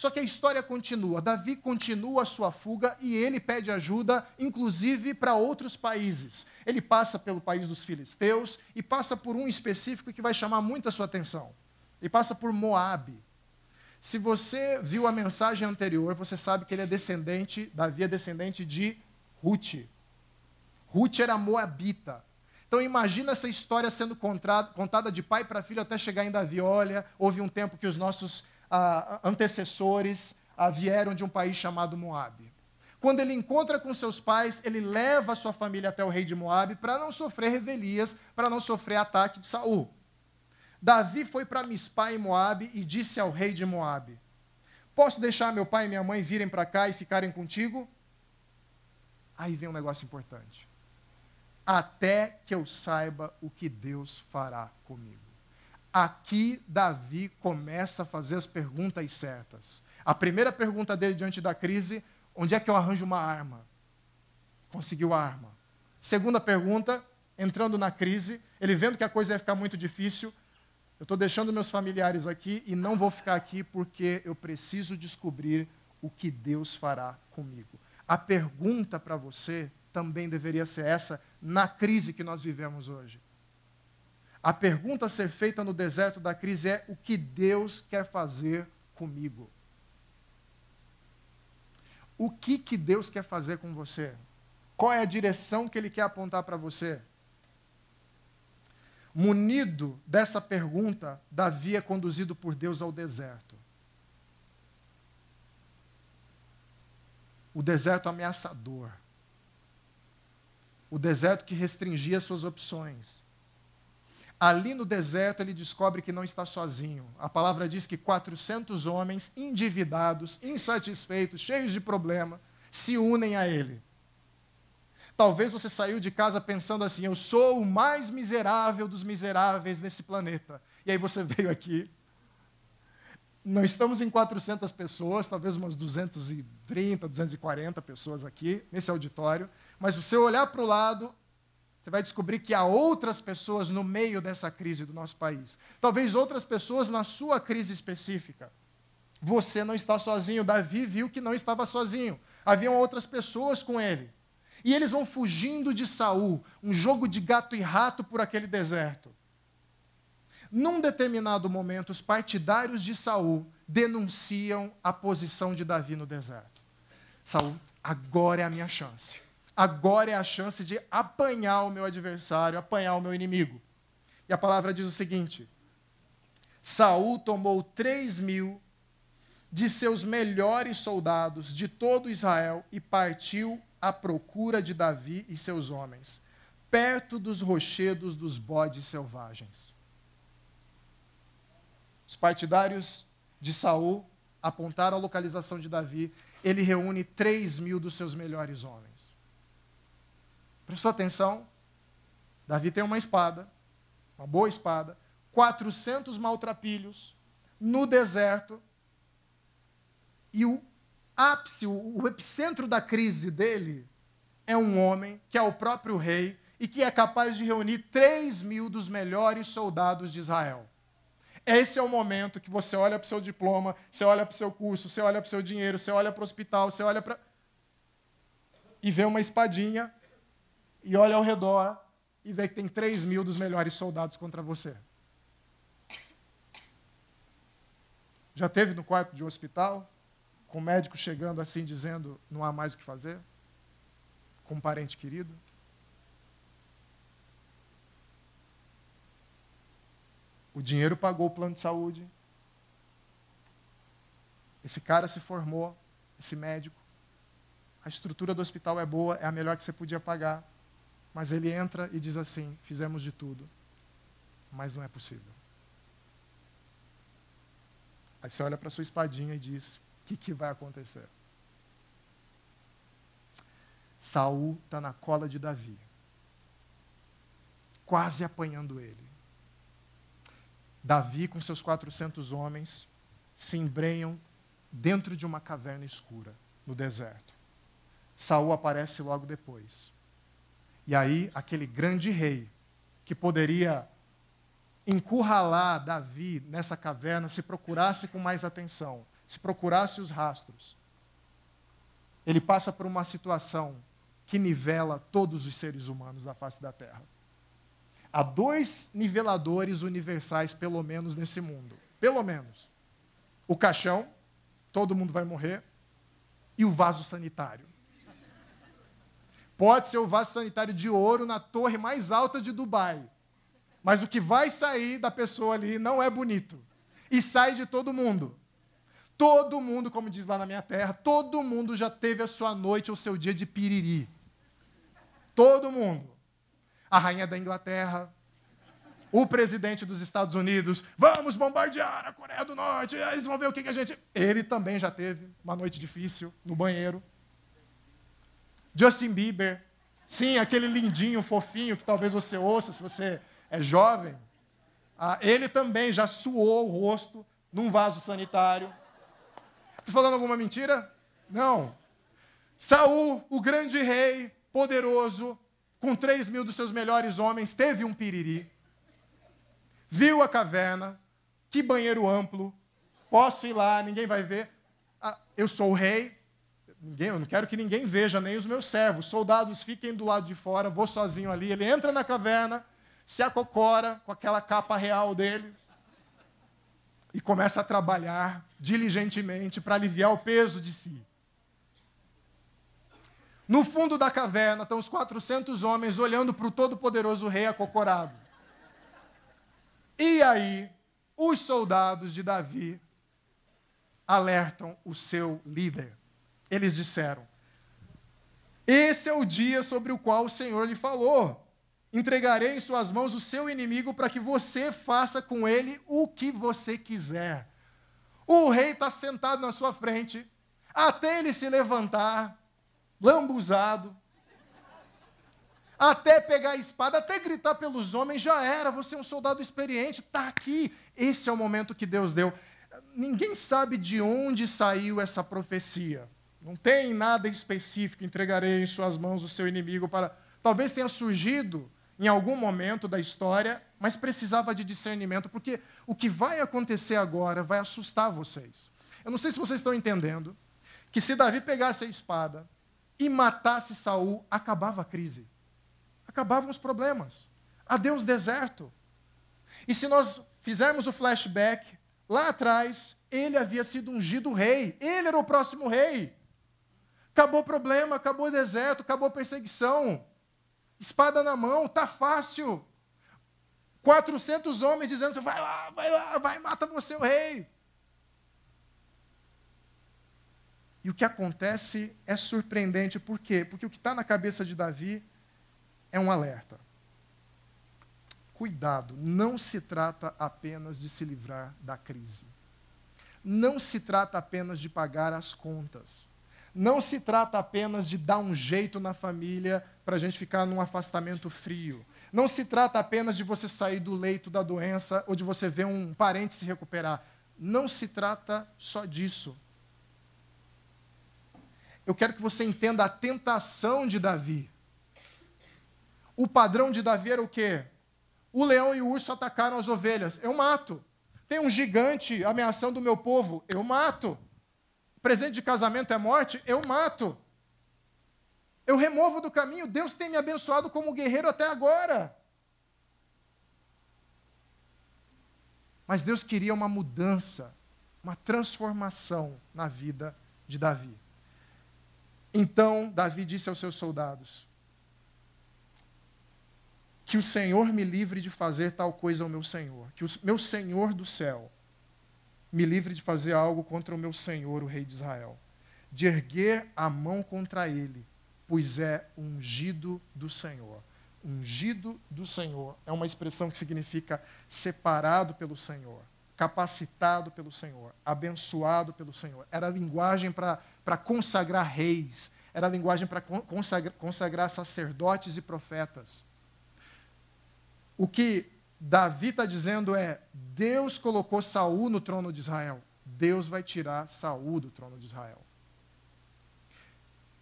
Só que a história continua. Davi continua a sua fuga e ele pede ajuda, inclusive para outros países. Ele passa pelo país dos filisteus e passa por um específico que vai chamar muito a sua atenção. Ele passa por Moabe. Se você viu a mensagem anterior, você sabe que ele é descendente, Davi é descendente de Ruth. Ruth era moabita. Então imagina essa história sendo contada de pai para filho até chegar em Davi. Olha, houve um tempo que os nossos ah, antecessores ah, vieram de um país chamado Moabe. Quando ele encontra com seus pais, ele leva sua família até o rei de Moabe para não sofrer revelias, para não sofrer ataque de Saul. Davi foi para Mispá em Moabe e disse ao rei de Moabe: Posso deixar meu pai e minha mãe virem para cá e ficarem contigo? Aí vem um negócio importante. Até que eu saiba o que Deus fará comigo. Aqui Davi começa a fazer as perguntas certas. A primeira pergunta dele diante da crise: onde é que eu arranjo uma arma? Conseguiu a arma. Segunda pergunta, entrando na crise, ele vendo que a coisa ia ficar muito difícil, eu estou deixando meus familiares aqui e não vou ficar aqui porque eu preciso descobrir o que Deus fará comigo. A pergunta para você também deveria ser essa na crise que nós vivemos hoje. A pergunta a ser feita no deserto da crise é: o que Deus quer fazer comigo? O que, que Deus quer fazer com você? Qual é a direção que Ele quer apontar para você? Munido dessa pergunta, Davi é conduzido por Deus ao deserto. O deserto ameaçador. O deserto que restringia suas opções. Ali no deserto ele descobre que não está sozinho. A palavra diz que 400 homens endividados, insatisfeitos, cheios de problema, se unem a ele. Talvez você saiu de casa pensando assim: eu sou o mais miserável dos miseráveis nesse planeta. E aí você veio aqui. Não estamos em 400 pessoas, talvez umas 230, 240 pessoas aqui nesse auditório. Mas se você olhar para o lado, você vai descobrir que há outras pessoas no meio dessa crise do nosso país. Talvez outras pessoas na sua crise específica. Você não está sozinho. Davi viu que não estava sozinho. Haviam outras pessoas com ele. E eles vão fugindo de Saul, um jogo de gato e rato por aquele deserto. Num determinado momento, os partidários de Saul denunciam a posição de Davi no deserto. Saul, agora é a minha chance. Agora é a chance de apanhar o meu adversário, apanhar o meu inimigo. E a palavra diz o seguinte: Saul tomou três mil de seus melhores soldados de todo Israel e partiu à procura de Davi e seus homens, perto dos rochedos dos bodes selvagens. Os partidários de Saul apontaram a localização de Davi. Ele reúne 3 mil dos seus melhores homens. Prestou atenção? Davi tem uma espada, uma boa espada, 400 maltrapilhos no deserto, e o ápice, o, epicentro da crise dele é um homem que é o próprio rei e que é capaz de reunir 3 mil dos melhores soldados de Israel. Esse é o momento que você olha para o seu diploma, você olha para o seu curso, você olha para o seu dinheiro, você olha para o hospital, você olha para. e vê uma espadinha, e olha ao redor, e vê que tem 3 mil dos melhores soldados contra você. Já teve no quarto de um hospital? com o médico chegando assim dizendo não há mais o que fazer? Com um parente querido? O dinheiro pagou o plano de saúde. Esse cara se formou, esse médico. A estrutura do hospital é boa, é a melhor que você podia pagar. Mas ele entra e diz assim: fizemos de tudo, mas não é possível. Aí você olha para sua espadinha e diz: que, que vai acontecer? Saul está na cola de Davi, quase apanhando ele. Davi, com seus 400 homens, se embrenham dentro de uma caverna escura, no deserto. Saul aparece logo depois. E aí, aquele grande rei, que poderia encurralar Davi nessa caverna se procurasse com mais atenção, se procurasse os rastros, ele passa por uma situação que nivela todos os seres humanos da face da Terra. Há dois niveladores universais, pelo menos, nesse mundo. Pelo menos. O caixão, todo mundo vai morrer, e o vaso sanitário. Pode ser o vaso sanitário de ouro na torre mais alta de Dubai. Mas o que vai sair da pessoa ali não é bonito. E sai de todo mundo. Todo mundo, como diz lá na minha terra, todo mundo já teve a sua noite ou seu dia de piriri. Todo mundo. A rainha da Inglaterra, o presidente dos Estados Unidos, vamos bombardear a Coreia do Norte, eles vão ver o que, que a gente. Ele também já teve uma noite difícil no banheiro. Justin Bieber, sim, aquele lindinho, fofinho que talvez você ouça se você é jovem. Ah, ele também já suou o rosto num vaso sanitário. Estou falando alguma mentira? Não. Saul, o grande rei, poderoso, com três mil dos seus melhores homens, teve um piriri, viu a caverna, que banheiro amplo, posso ir lá, ninguém vai ver. Ah, eu sou o rei, ninguém, eu não quero que ninguém veja, nem os meus servos. Soldados fiquem do lado de fora, vou sozinho ali. Ele entra na caverna, se acocora com aquela capa real dele e começa a trabalhar diligentemente para aliviar o peso de si. No fundo da caverna estão os 400 homens olhando para o todo-poderoso rei acocorado. E aí, os soldados de Davi alertam o seu líder. Eles disseram: Esse é o dia sobre o qual o Senhor lhe falou. Entregarei em suas mãos o seu inimigo para que você faça com ele o que você quiser. O rei está sentado na sua frente, até ele se levantar, lambuzado, até pegar a espada, até gritar pelos homens, já era, você é um soldado experiente, está aqui. Esse é o momento que Deus deu. Ninguém sabe de onde saiu essa profecia. Não tem nada específico, entregarei em suas mãos o seu inimigo para. Talvez tenha surgido em algum momento da história, mas precisava de discernimento, porque o que vai acontecer agora vai assustar vocês. Eu não sei se vocês estão entendendo que se Davi pegasse a espada e matasse Saul, acabava a crise. Acabavam os problemas. Adeus deserto. E se nós fizermos o flashback, lá atrás, ele havia sido ungido rei. Ele era o próximo rei. Acabou o problema, acabou o deserto, acabou a perseguição espada na mão, tá fácil. 400 homens dizendo: vai lá, vai lá, vai, mata você o rei. E o que acontece é surpreendente, por quê? Porque o que está na cabeça de Davi é um alerta. Cuidado, não se trata apenas de se livrar da crise. Não se trata apenas de pagar as contas. Não se trata apenas de dar um jeito na família para a gente ficar num afastamento frio. Não se trata apenas de você sair do leito da doença ou de você ver um parente se recuperar. Não se trata só disso. Eu quero que você entenda a tentação de Davi. O padrão de Davi era o quê? O leão e o urso atacaram as ovelhas. Eu mato. Tem um gigante ameaçando o meu povo. Eu mato presente de casamento é morte, eu mato. Eu removo do caminho. Deus tem me abençoado como guerreiro até agora. Mas Deus queria uma mudança, uma transformação na vida de Davi. Então Davi disse aos seus soldados: Que o Senhor me livre de fazer tal coisa ao meu Senhor, que o meu Senhor do céu me livre de fazer algo contra o meu senhor, o rei de Israel, de erguer a mão contra ele, pois é ungido do Senhor. Ungido do Senhor é uma expressão que significa separado pelo Senhor, capacitado pelo Senhor, abençoado pelo Senhor. Era a linguagem para consagrar reis, era a linguagem para consagrar, consagrar sacerdotes e profetas. O que Davi está dizendo é: Deus colocou Saul no trono de Israel. Deus vai tirar Saul do trono de Israel.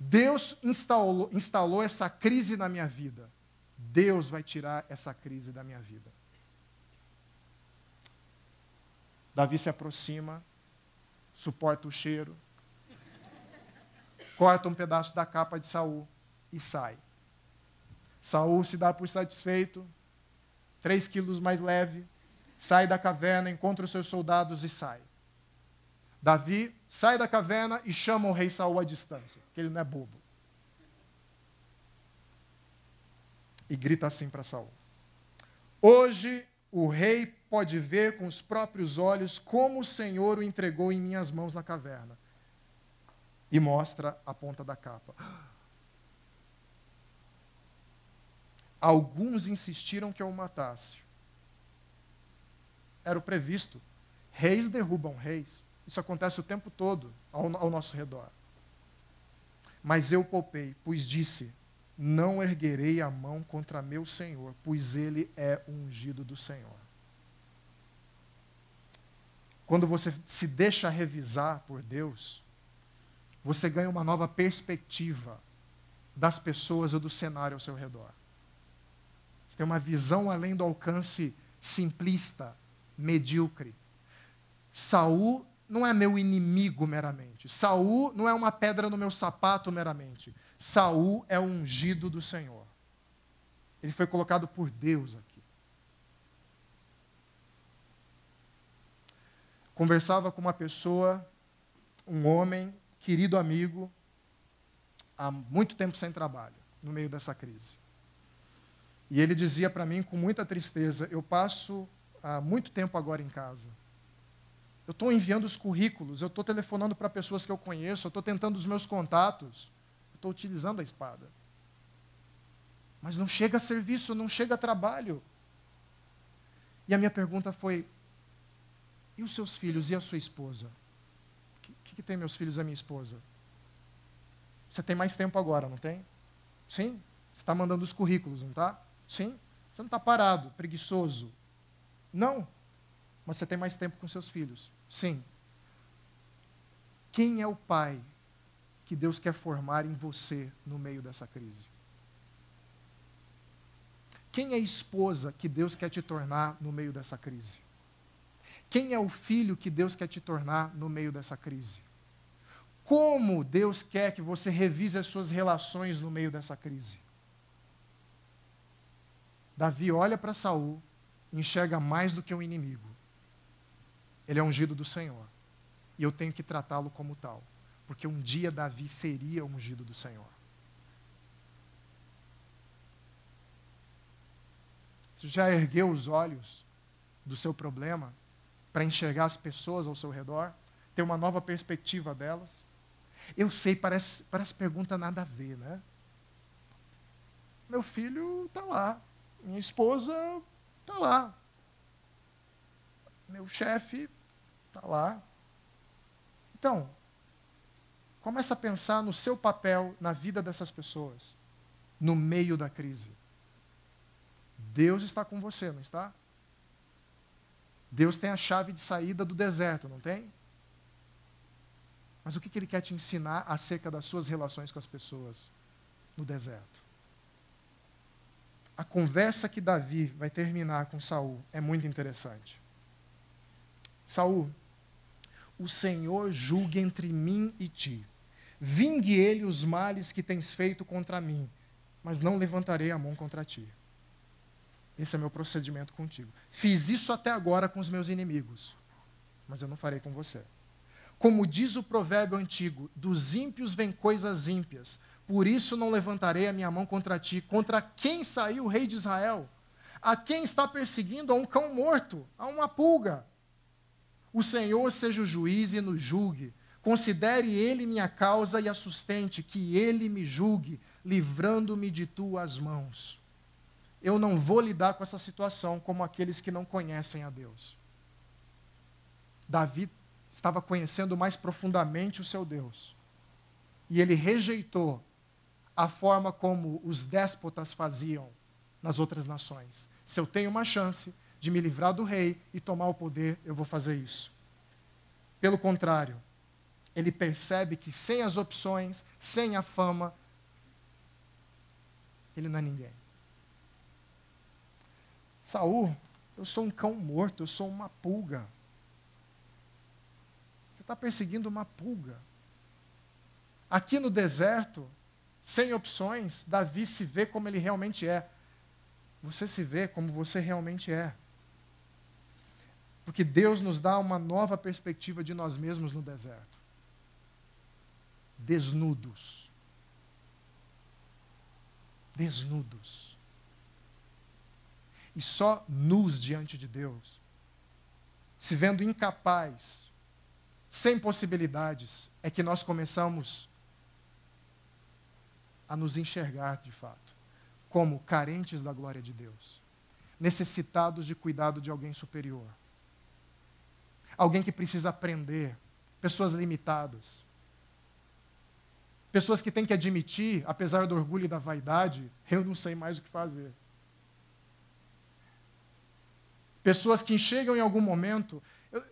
Deus instalou, instalou essa crise na minha vida. Deus vai tirar essa crise da minha vida. Davi se aproxima, suporta o cheiro, corta um pedaço da capa de Saul e sai. Saul se dá por satisfeito, três quilos mais leve, sai da caverna, encontra os seus soldados e sai. Davi sai da caverna e chama o rei Saul à distância, que ele não é bobo. E grita assim para Saul: Hoje o rei pode ver com os próprios olhos como o Senhor o entregou em minhas mãos na caverna. E mostra a ponta da capa. Alguns insistiram que eu o matasse. Era o previsto. Reis derrubam reis. Isso acontece o tempo todo ao, ao nosso redor. Mas eu poupei, pois disse: Não erguerei a mão contra meu Senhor, pois ele é ungido do Senhor. Quando você se deixa revisar por Deus, você ganha uma nova perspectiva das pessoas ou do cenário ao seu redor. Tem uma visão além do alcance simplista, medíocre. Saul não é meu inimigo meramente. Saul não é uma pedra no meu sapato meramente. Saul é ungido do Senhor. Ele foi colocado por Deus aqui. Conversava com uma pessoa, um homem, querido amigo, há muito tempo sem trabalho, no meio dessa crise. E ele dizia para mim com muita tristeza: Eu passo há muito tempo agora em casa. Eu estou enviando os currículos, eu estou telefonando para pessoas que eu conheço, eu estou tentando os meus contatos, eu estou utilizando a espada. Mas não chega serviço, não chega trabalho. E a minha pergunta foi: e os seus filhos e a sua esposa? O que, que tem meus filhos e a minha esposa? Você tem mais tempo agora, não tem? Sim? Você está mandando os currículos, não está? Sim? Você não está parado, preguiçoso. Não. Mas você tem mais tempo com seus filhos. Sim. Quem é o pai que Deus quer formar em você no meio dessa crise? Quem é a esposa que Deus quer te tornar no meio dessa crise? Quem é o filho que Deus quer te tornar no meio dessa crise? Como Deus quer que você revise as suas relações no meio dessa crise? Davi olha para Saul enxerga mais do que um inimigo. Ele é ungido do Senhor. E eu tenho que tratá-lo como tal. Porque um dia Davi seria ungido do Senhor. Você já ergueu os olhos do seu problema para enxergar as pessoas ao seu redor? Ter uma nova perspectiva delas? Eu sei, parece, parece pergunta nada a ver, né? Meu filho está lá. Minha esposa está lá. Meu chefe está lá. Então, começa a pensar no seu papel na vida dessas pessoas, no meio da crise. Deus está com você, não está? Deus tem a chave de saída do deserto, não tem? Mas o que, Ele quer te ensinar acerca das suas relações com as pessoas no deserto? A conversa que Davi vai terminar com Saul é muito interessante. Saul, o Senhor julgue entre mim e ti. Vingue ele os males que tens feito contra mim, mas não levantarei a mão contra ti. Esse é meu procedimento contigo. Fiz isso até agora com os meus inimigos, mas eu não farei com você. Como diz o provérbio antigo, dos ímpios vêm coisas ímpias, por isso não levantarei a minha mão contra ti. Contra quem saiu o rei de Israel? A quem está perseguindo? A um cão morto, a uma pulga. O Senhor seja o juiz e nos julgue. Considere ele minha causa e a sustente, que ele me julgue, livrando-me de tuas mãos eu não vou lidar com essa situação como aqueles que não conhecem a Deus. Davi estava conhecendo mais profundamente o seu Deus. E ele rejeitou a forma como os déspotas faziam nas outras nações. Se eu tenho uma chance de me livrar do rei e tomar o poder, eu vou fazer isso. Pelo contrário, ele percebe que sem as opções, sem a fama, ele não é ninguém. Saul, eu sou um cão morto, eu sou uma pulga. Você está perseguindo uma pulga. Aqui no deserto, sem opções, Davi se vê como ele realmente é. Você se vê como você realmente é. Porque Deus nos dá uma nova perspectiva de nós mesmos no deserto. Desnudos. Desnudos e só nus diante de Deus, se vendo incapaz, sem possibilidades, é que nós começamos a nos enxergar de fato como carentes da glória de Deus, necessitados de cuidado de alguém superior, alguém que precisa aprender, pessoas limitadas. Pessoas que têm que admitir, apesar do orgulho e da vaidade, eu não sei mais o que fazer. Pessoas que chegam em algum momento. Eu,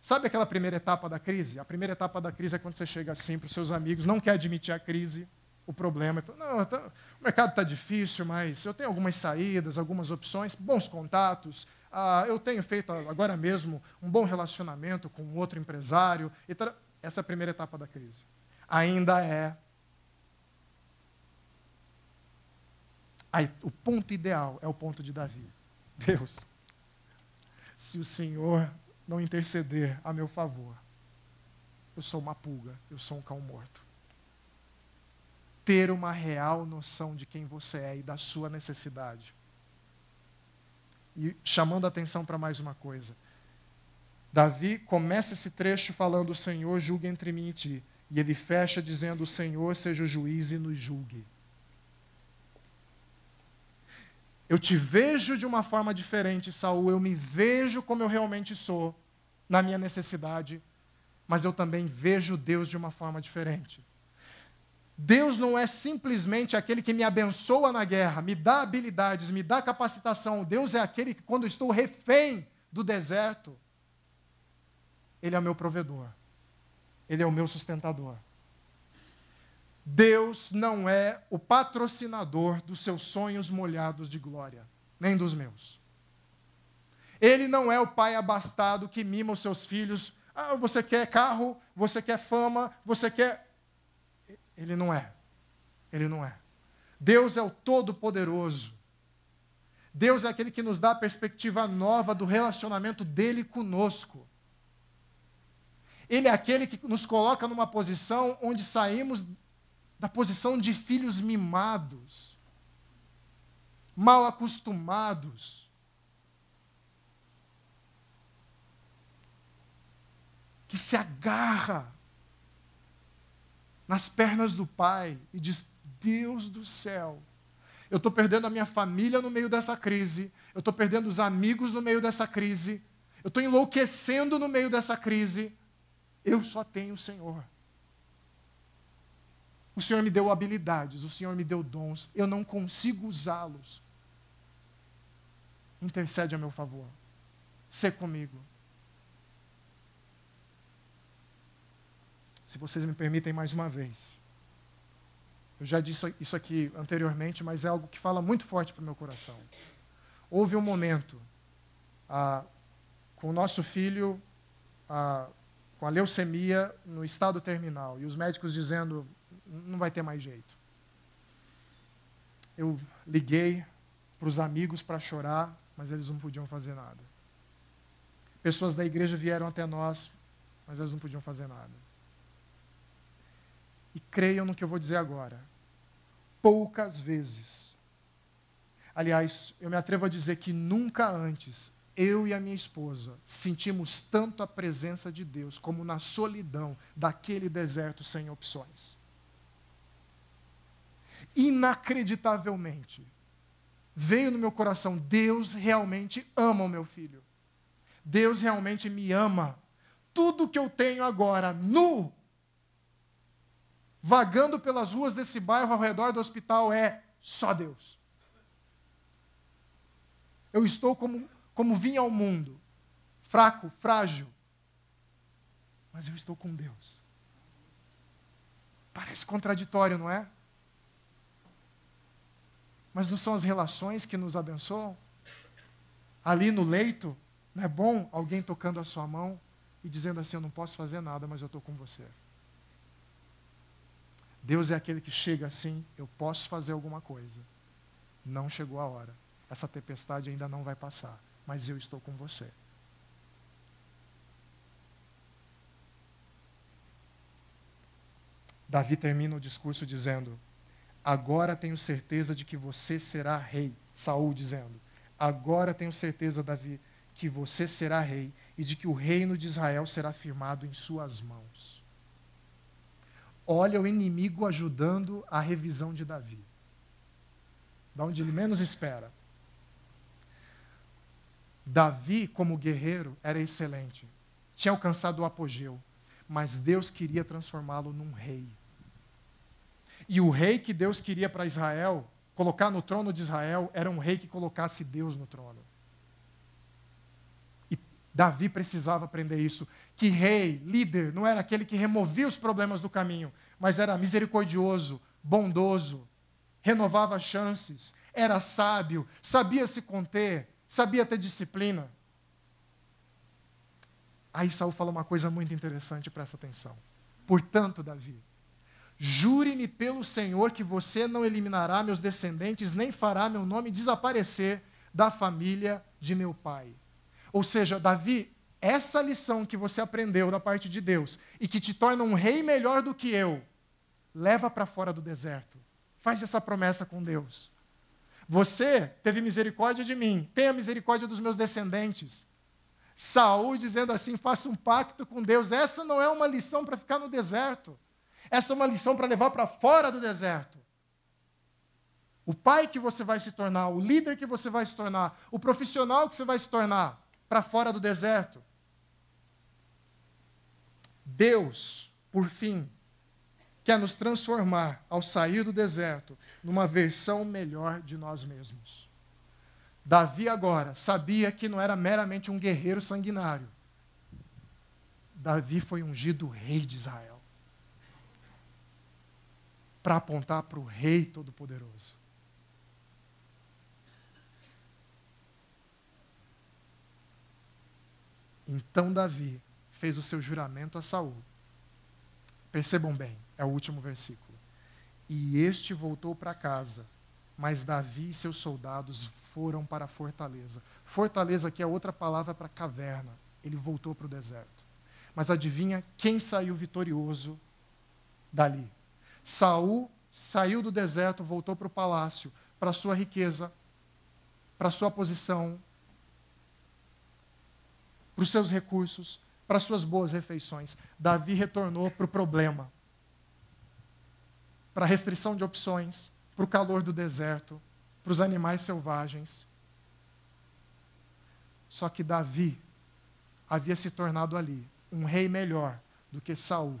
sabe aquela primeira etapa da crise? A primeira etapa da crise é quando você chega assim para os seus amigos, não quer admitir a crise, o problema. Não, tá, o mercado está difícil, mas eu tenho algumas saídas, algumas opções, bons contatos. Ah, eu tenho feito agora mesmo um bom relacionamento com outro empresário. Essa é a primeira etapa da crise. Ainda é. O ponto ideal é o ponto de Davi. Deus, se o Senhor não interceder a meu favor, eu sou uma pulga, eu sou um cão morto ter uma real noção de quem você é e da sua necessidade. E chamando a atenção para mais uma coisa. Davi começa esse trecho falando: O Senhor julga entre mim e ti. E ele fecha dizendo: O Senhor seja o juiz e nos julgue. Eu te vejo de uma forma diferente, Saul. Eu me vejo como eu realmente sou, na minha necessidade. Mas eu também vejo Deus de uma forma diferente. Deus não é simplesmente aquele que me abençoa na guerra, me dá habilidades, me dá capacitação. Deus é aquele que, quando estou refém do deserto, Ele é o meu provedor, Ele é o meu sustentador. Deus não é o patrocinador dos seus sonhos molhados de glória, nem dos meus. Ele não é o pai abastado que mima os seus filhos. Ah, você quer carro, você quer fama, você quer ele não é. Ele não é. Deus é o Todo-Poderoso. Deus é aquele que nos dá a perspectiva nova do relacionamento dele conosco. Ele é aquele que nos coloca numa posição onde saímos da posição de filhos mimados, mal acostumados. Que se agarra nas pernas do Pai e diz: Deus do céu, eu estou perdendo a minha família no meio dessa crise, eu estou perdendo os amigos no meio dessa crise, eu estou enlouquecendo no meio dessa crise, eu só tenho o Senhor. O Senhor me deu habilidades, o Senhor me deu dons, eu não consigo usá-los. Intercede a meu favor. Sê comigo. Se vocês me permitem mais uma vez. Eu já disse isso aqui anteriormente, mas é algo que fala muito forte para o meu coração. Houve um momento ah, com o nosso filho ah, com a leucemia no estado terminal e os médicos dizendo não vai ter mais jeito. Eu liguei para os amigos para chorar, mas eles não podiam fazer nada. Pessoas da igreja vieram até nós, mas elas não podiam fazer nada. E creiam no que eu vou dizer agora. Poucas vezes. Aliás, eu me atrevo a dizer que nunca antes eu e a minha esposa sentimos tanto a presença de Deus como na solidão daquele deserto sem opções. Inacreditavelmente, veio no meu coração: Deus realmente ama o meu filho. Deus realmente me ama. Tudo que eu tenho agora, nu, vagando pelas ruas desse bairro ao redor do hospital é só Deus. Eu estou como, como vim ao mundo, fraco, frágil, mas eu estou com Deus. Parece contraditório, não é? Mas não são as relações que nos abençoam? Ali no leito, não é bom alguém tocando a sua mão e dizendo assim: Eu não posso fazer nada, mas eu estou com você. Deus é aquele que chega assim, eu posso fazer alguma coisa. Não chegou a hora. Essa tempestade ainda não vai passar, mas eu estou com você. Davi termina o discurso dizendo: Agora tenho certeza de que você será rei. Saul dizendo: Agora tenho certeza, Davi, que você será rei e de que o reino de Israel será firmado em suas mãos olha o inimigo ajudando a revisão de Davi. Da onde ele menos espera. Davi, como guerreiro, era excelente. Tinha alcançado o apogeu. Mas Deus queria transformá-lo num rei. E o rei que Deus queria para Israel, colocar no trono de Israel, era um rei que colocasse Deus no trono. Davi precisava aprender isso que rei, líder, não era aquele que removia os problemas do caminho, mas era misericordioso, bondoso, renovava chances, era sábio, sabia se conter, sabia ter disciplina. Aí Saul fala uma coisa muito interessante, presta atenção. Portanto, Davi, jure-me pelo Senhor que você não eliminará meus descendentes, nem fará meu nome desaparecer da família de meu pai. Ou seja, Davi, essa lição que você aprendeu da parte de Deus e que te torna um rei melhor do que eu, leva para fora do deserto. Faz essa promessa com Deus. Você teve misericórdia de mim, tenha misericórdia dos meus descendentes. Saul dizendo assim: faça um pacto com Deus. Essa não é uma lição para ficar no deserto. Essa é uma lição para levar para fora do deserto. O pai que você vai se tornar, o líder que você vai se tornar, o profissional que você vai se tornar para fora do deserto. Deus, por fim, quer nos transformar, ao sair do deserto, numa versão melhor de nós mesmos. Davi agora sabia que não era meramente um guerreiro sanguinário. Davi foi ungido rei de Israel para apontar para o Rei Todo-Poderoso. Então Davi fez o seu juramento a Saul. Percebam bem, é o último versículo. E este voltou para casa, mas Davi e seus soldados foram para a fortaleza. Fortaleza aqui é outra palavra para caverna. Ele voltou para o deserto. Mas adivinha quem saiu vitorioso dali? Saul saiu do deserto, voltou para o palácio, para sua riqueza, para sua posição, para os seus recursos, para as suas boas refeições. Davi retornou para o problema, para a restrição de opções, para o calor do deserto, para os animais selvagens. Só que Davi havia se tornado ali um rei melhor do que Saul,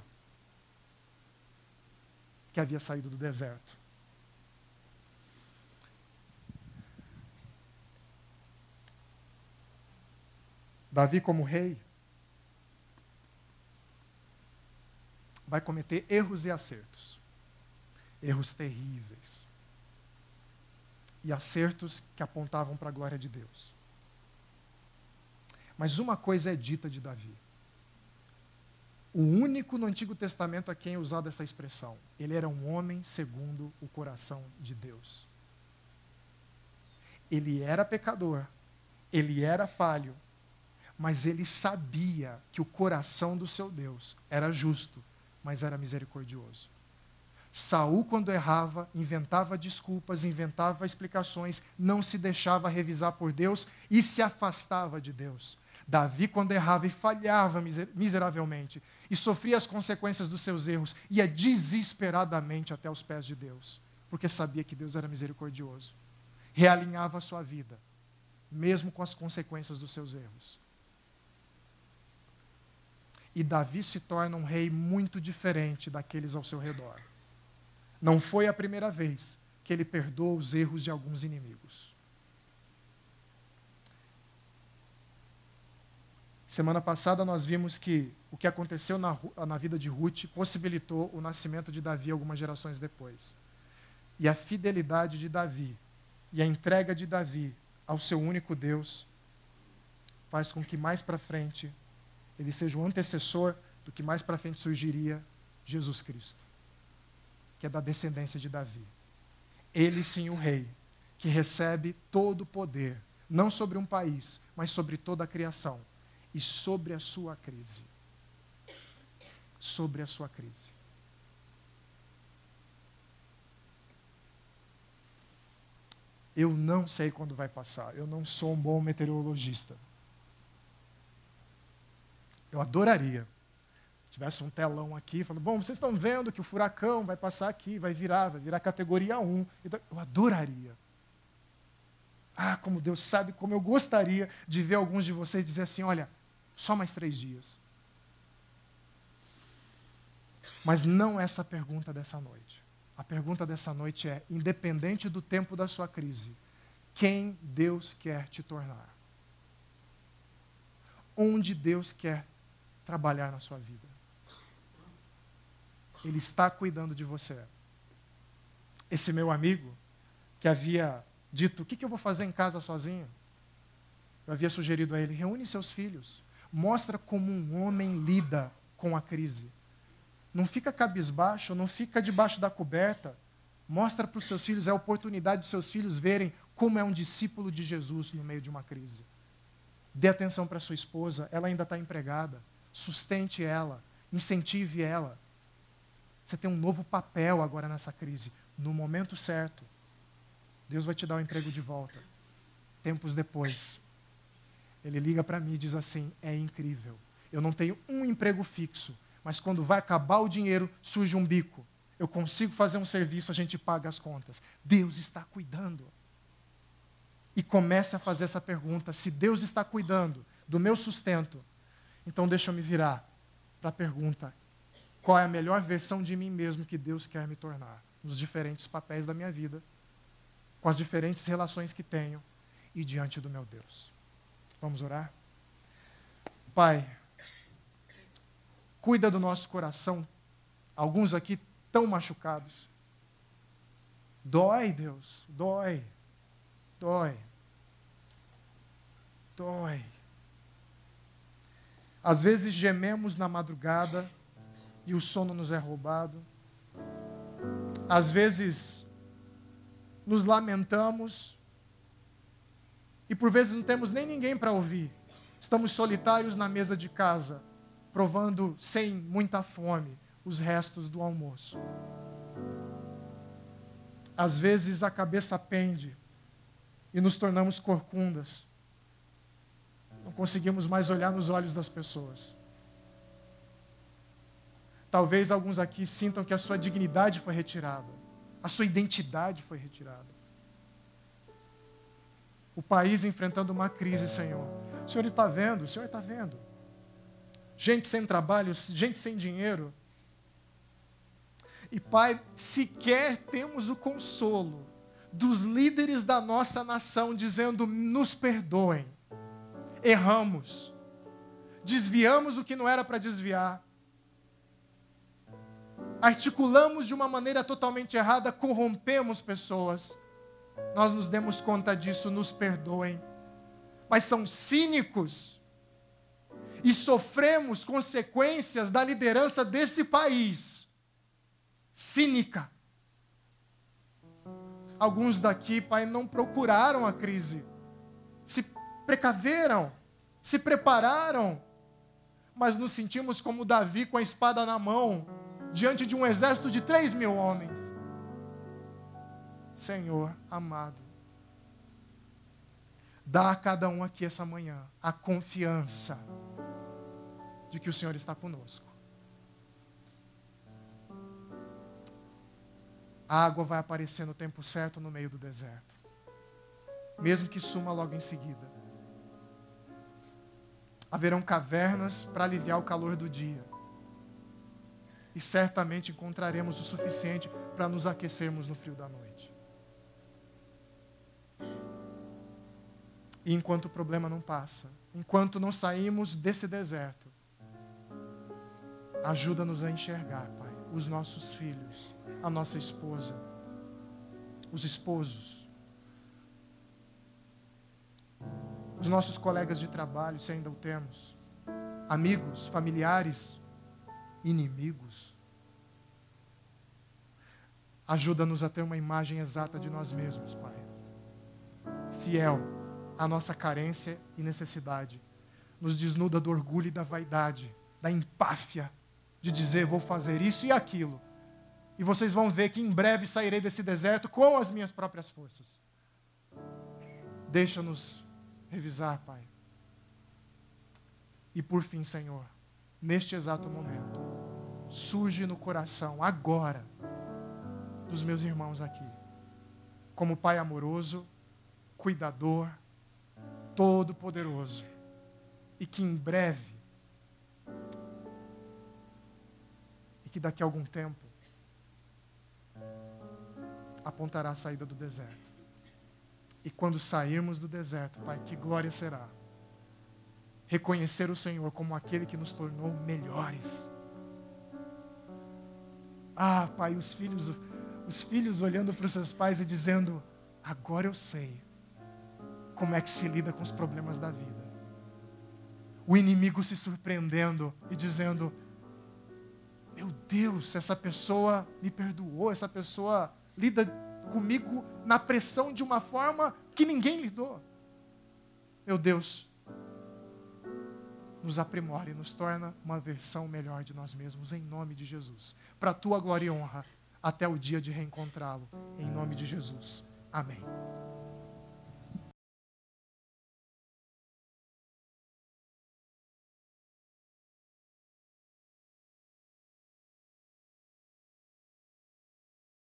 que havia saído do deserto. Davi, como rei, vai cometer erros e acertos. Erros terríveis. E acertos que apontavam para a glória de Deus. Mas uma coisa é dita de Davi. O único no Antigo Testamento a quem é usada essa expressão. Ele era um homem segundo o coração de Deus. Ele era pecador, ele era falho, mas ele sabia que o coração do seu Deus era justo, mas era misericordioso. Saul, quando errava, inventava desculpas, inventava explicações, não se deixava revisar por Deus e se afastava de Deus. Davi, quando errava e falhava miseravelmente e sofria as consequências dos seus erros, ia desesperadamente até os pés de Deus, porque sabia que Deus era misericordioso. Realinhava a sua vida, mesmo com as consequências dos seus erros. E Davi se torna um rei muito diferente daqueles ao seu redor. Não foi a primeira vez que ele perdoa os erros de alguns inimigos. Semana passada nós vimos que o que aconteceu na, na vida de Ruth possibilitou o nascimento de Davi algumas gerações depois. E a fidelidade de Davi e a entrega de Davi ao seu único Deus faz com que mais para frente ele seja o antecessor do que mais para frente surgiria Jesus Cristo, que é da descendência de Davi. Ele sim o rei, que recebe todo o poder, não sobre um país, mas sobre toda a criação e sobre a sua crise. Sobre a sua crise. Eu não sei quando vai passar, eu não sou um bom meteorologista. Eu adoraria. Se tivesse um telão aqui, falando, bom, vocês estão vendo que o furacão vai passar aqui, vai virar, vai virar categoria 1. Então, eu adoraria. Ah, como Deus sabe, como eu gostaria de ver alguns de vocês dizer assim: olha, só mais três dias. Mas não essa a pergunta dessa noite. A pergunta dessa noite é: independente do tempo da sua crise, quem Deus quer te tornar? Onde Deus quer trabalhar na sua vida. Ele está cuidando de você. esse meu amigo, que havia dito: O que, eu vou fazer em casa sozinho? Eu havia sugerido a ele: reúne seus filhos, mostra como um homem lida com a crise. Não fica cabisbaixo, não fica debaixo da coberta. Mostra para os seus filhos, é a oportunidade dos seus filhos verem como é um discípulo de Jesus no meio de uma crise. Dê atenção para sua esposa, ela ainda está empregada. Sustente ela, incentive ela. Você tem um novo papel agora nessa crise. No momento certo, Deus vai te dar o emprego de volta. Tempos depois, ele liga para mim e diz assim: é incrível. Eu não tenho um emprego fixo, mas quando vai acabar o dinheiro, surge um bico. Eu consigo fazer um serviço, a gente paga as contas. Deus está cuidando. E comece a fazer essa pergunta: se Deus está cuidando do meu sustento, então deixa eu me virar para a pergunta: qual é a melhor versão de mim mesmo que Deus quer me tornar? Nos diferentes papéis da minha vida, com as diferentes relações que tenho e diante do meu Deus. Vamos orar? Pai, cuida do nosso coração. Alguns aqui tão machucados. Dói, Deus, dói, dói, dói. Às vezes gememos na madrugada e o sono nos é roubado. Às vezes nos lamentamos e por vezes não temos nem ninguém para ouvir. Estamos solitários na mesa de casa, provando sem muita fome os restos do almoço. Às vezes a cabeça pende e nos tornamos corcundas. Não conseguimos mais olhar nos olhos das pessoas. Talvez alguns aqui sintam que a sua dignidade foi retirada, a sua identidade foi retirada. O país enfrentando uma crise, Senhor. O Senhor está vendo, o Senhor está vendo. Gente sem trabalho, gente sem dinheiro. E, Pai, sequer temos o consolo dos líderes da nossa nação dizendo: nos perdoem, erramos, desviamos o que não era para desviar articulamos de uma maneira totalmente errada, corrompemos pessoas. Nós nos demos conta disso, nos perdoem. Mas são cínicos e sofremos consequências da liderança desse país. Cínica. Alguns daqui, Pai, não procuraram a crise, se precaveram, se prepararam, mas nos sentimos como Davi com a espada na mão, diante de um exército de três mil homens. Senhor amado, dá a cada um aqui essa manhã a confiança de que o Senhor está conosco. A água vai aparecer no tempo certo no meio do deserto, mesmo que suma logo em seguida. Haverão cavernas para aliviar o calor do dia e certamente encontraremos o suficiente para nos aquecermos no frio da noite. E enquanto o problema não passa, enquanto não saímos desse deserto, ajuda-nos a enxergar, Pai, os nossos filhos, a nossa esposa, os esposos, os nossos colegas de trabalho, se ainda o temos, amigos, familiares, inimigos. Ajuda-nos a ter uma imagem exata de nós mesmos, Pai. Fiel à nossa carência e necessidade. Nos desnuda do orgulho e da vaidade, da empáfia de dizer vou fazer isso e aquilo. E vocês vão ver que em breve sairei desse deserto com as minhas próprias forças. Deixa-nos revisar, Pai. E por fim, Senhor, neste exato momento, surge no coração, agora, dos meus irmãos aqui, como Pai amoroso, cuidador, todo-poderoso, e que em breve, e que daqui a algum tempo, apontará a saída do deserto. E quando sairmos do deserto, Pai, que glória será reconhecer o Senhor como aquele que nos tornou melhores. Ah, Pai, os filhos, Os filhos olhando para os seus pais e dizendo: Agora eu sei como é que se lida com os problemas da vida. O inimigo se surpreendendo e dizendo: Meu Deus, essa pessoa me perdoou, essa pessoa lida comigo na pressão de uma forma que ninguém lidou. Meu Deus, nos aprimora e nos torna uma versão melhor de nós mesmos, em nome de Jesus. Para a tua glória e honra, até o dia de reencontrá-lo, em nome de Jesus. Amém.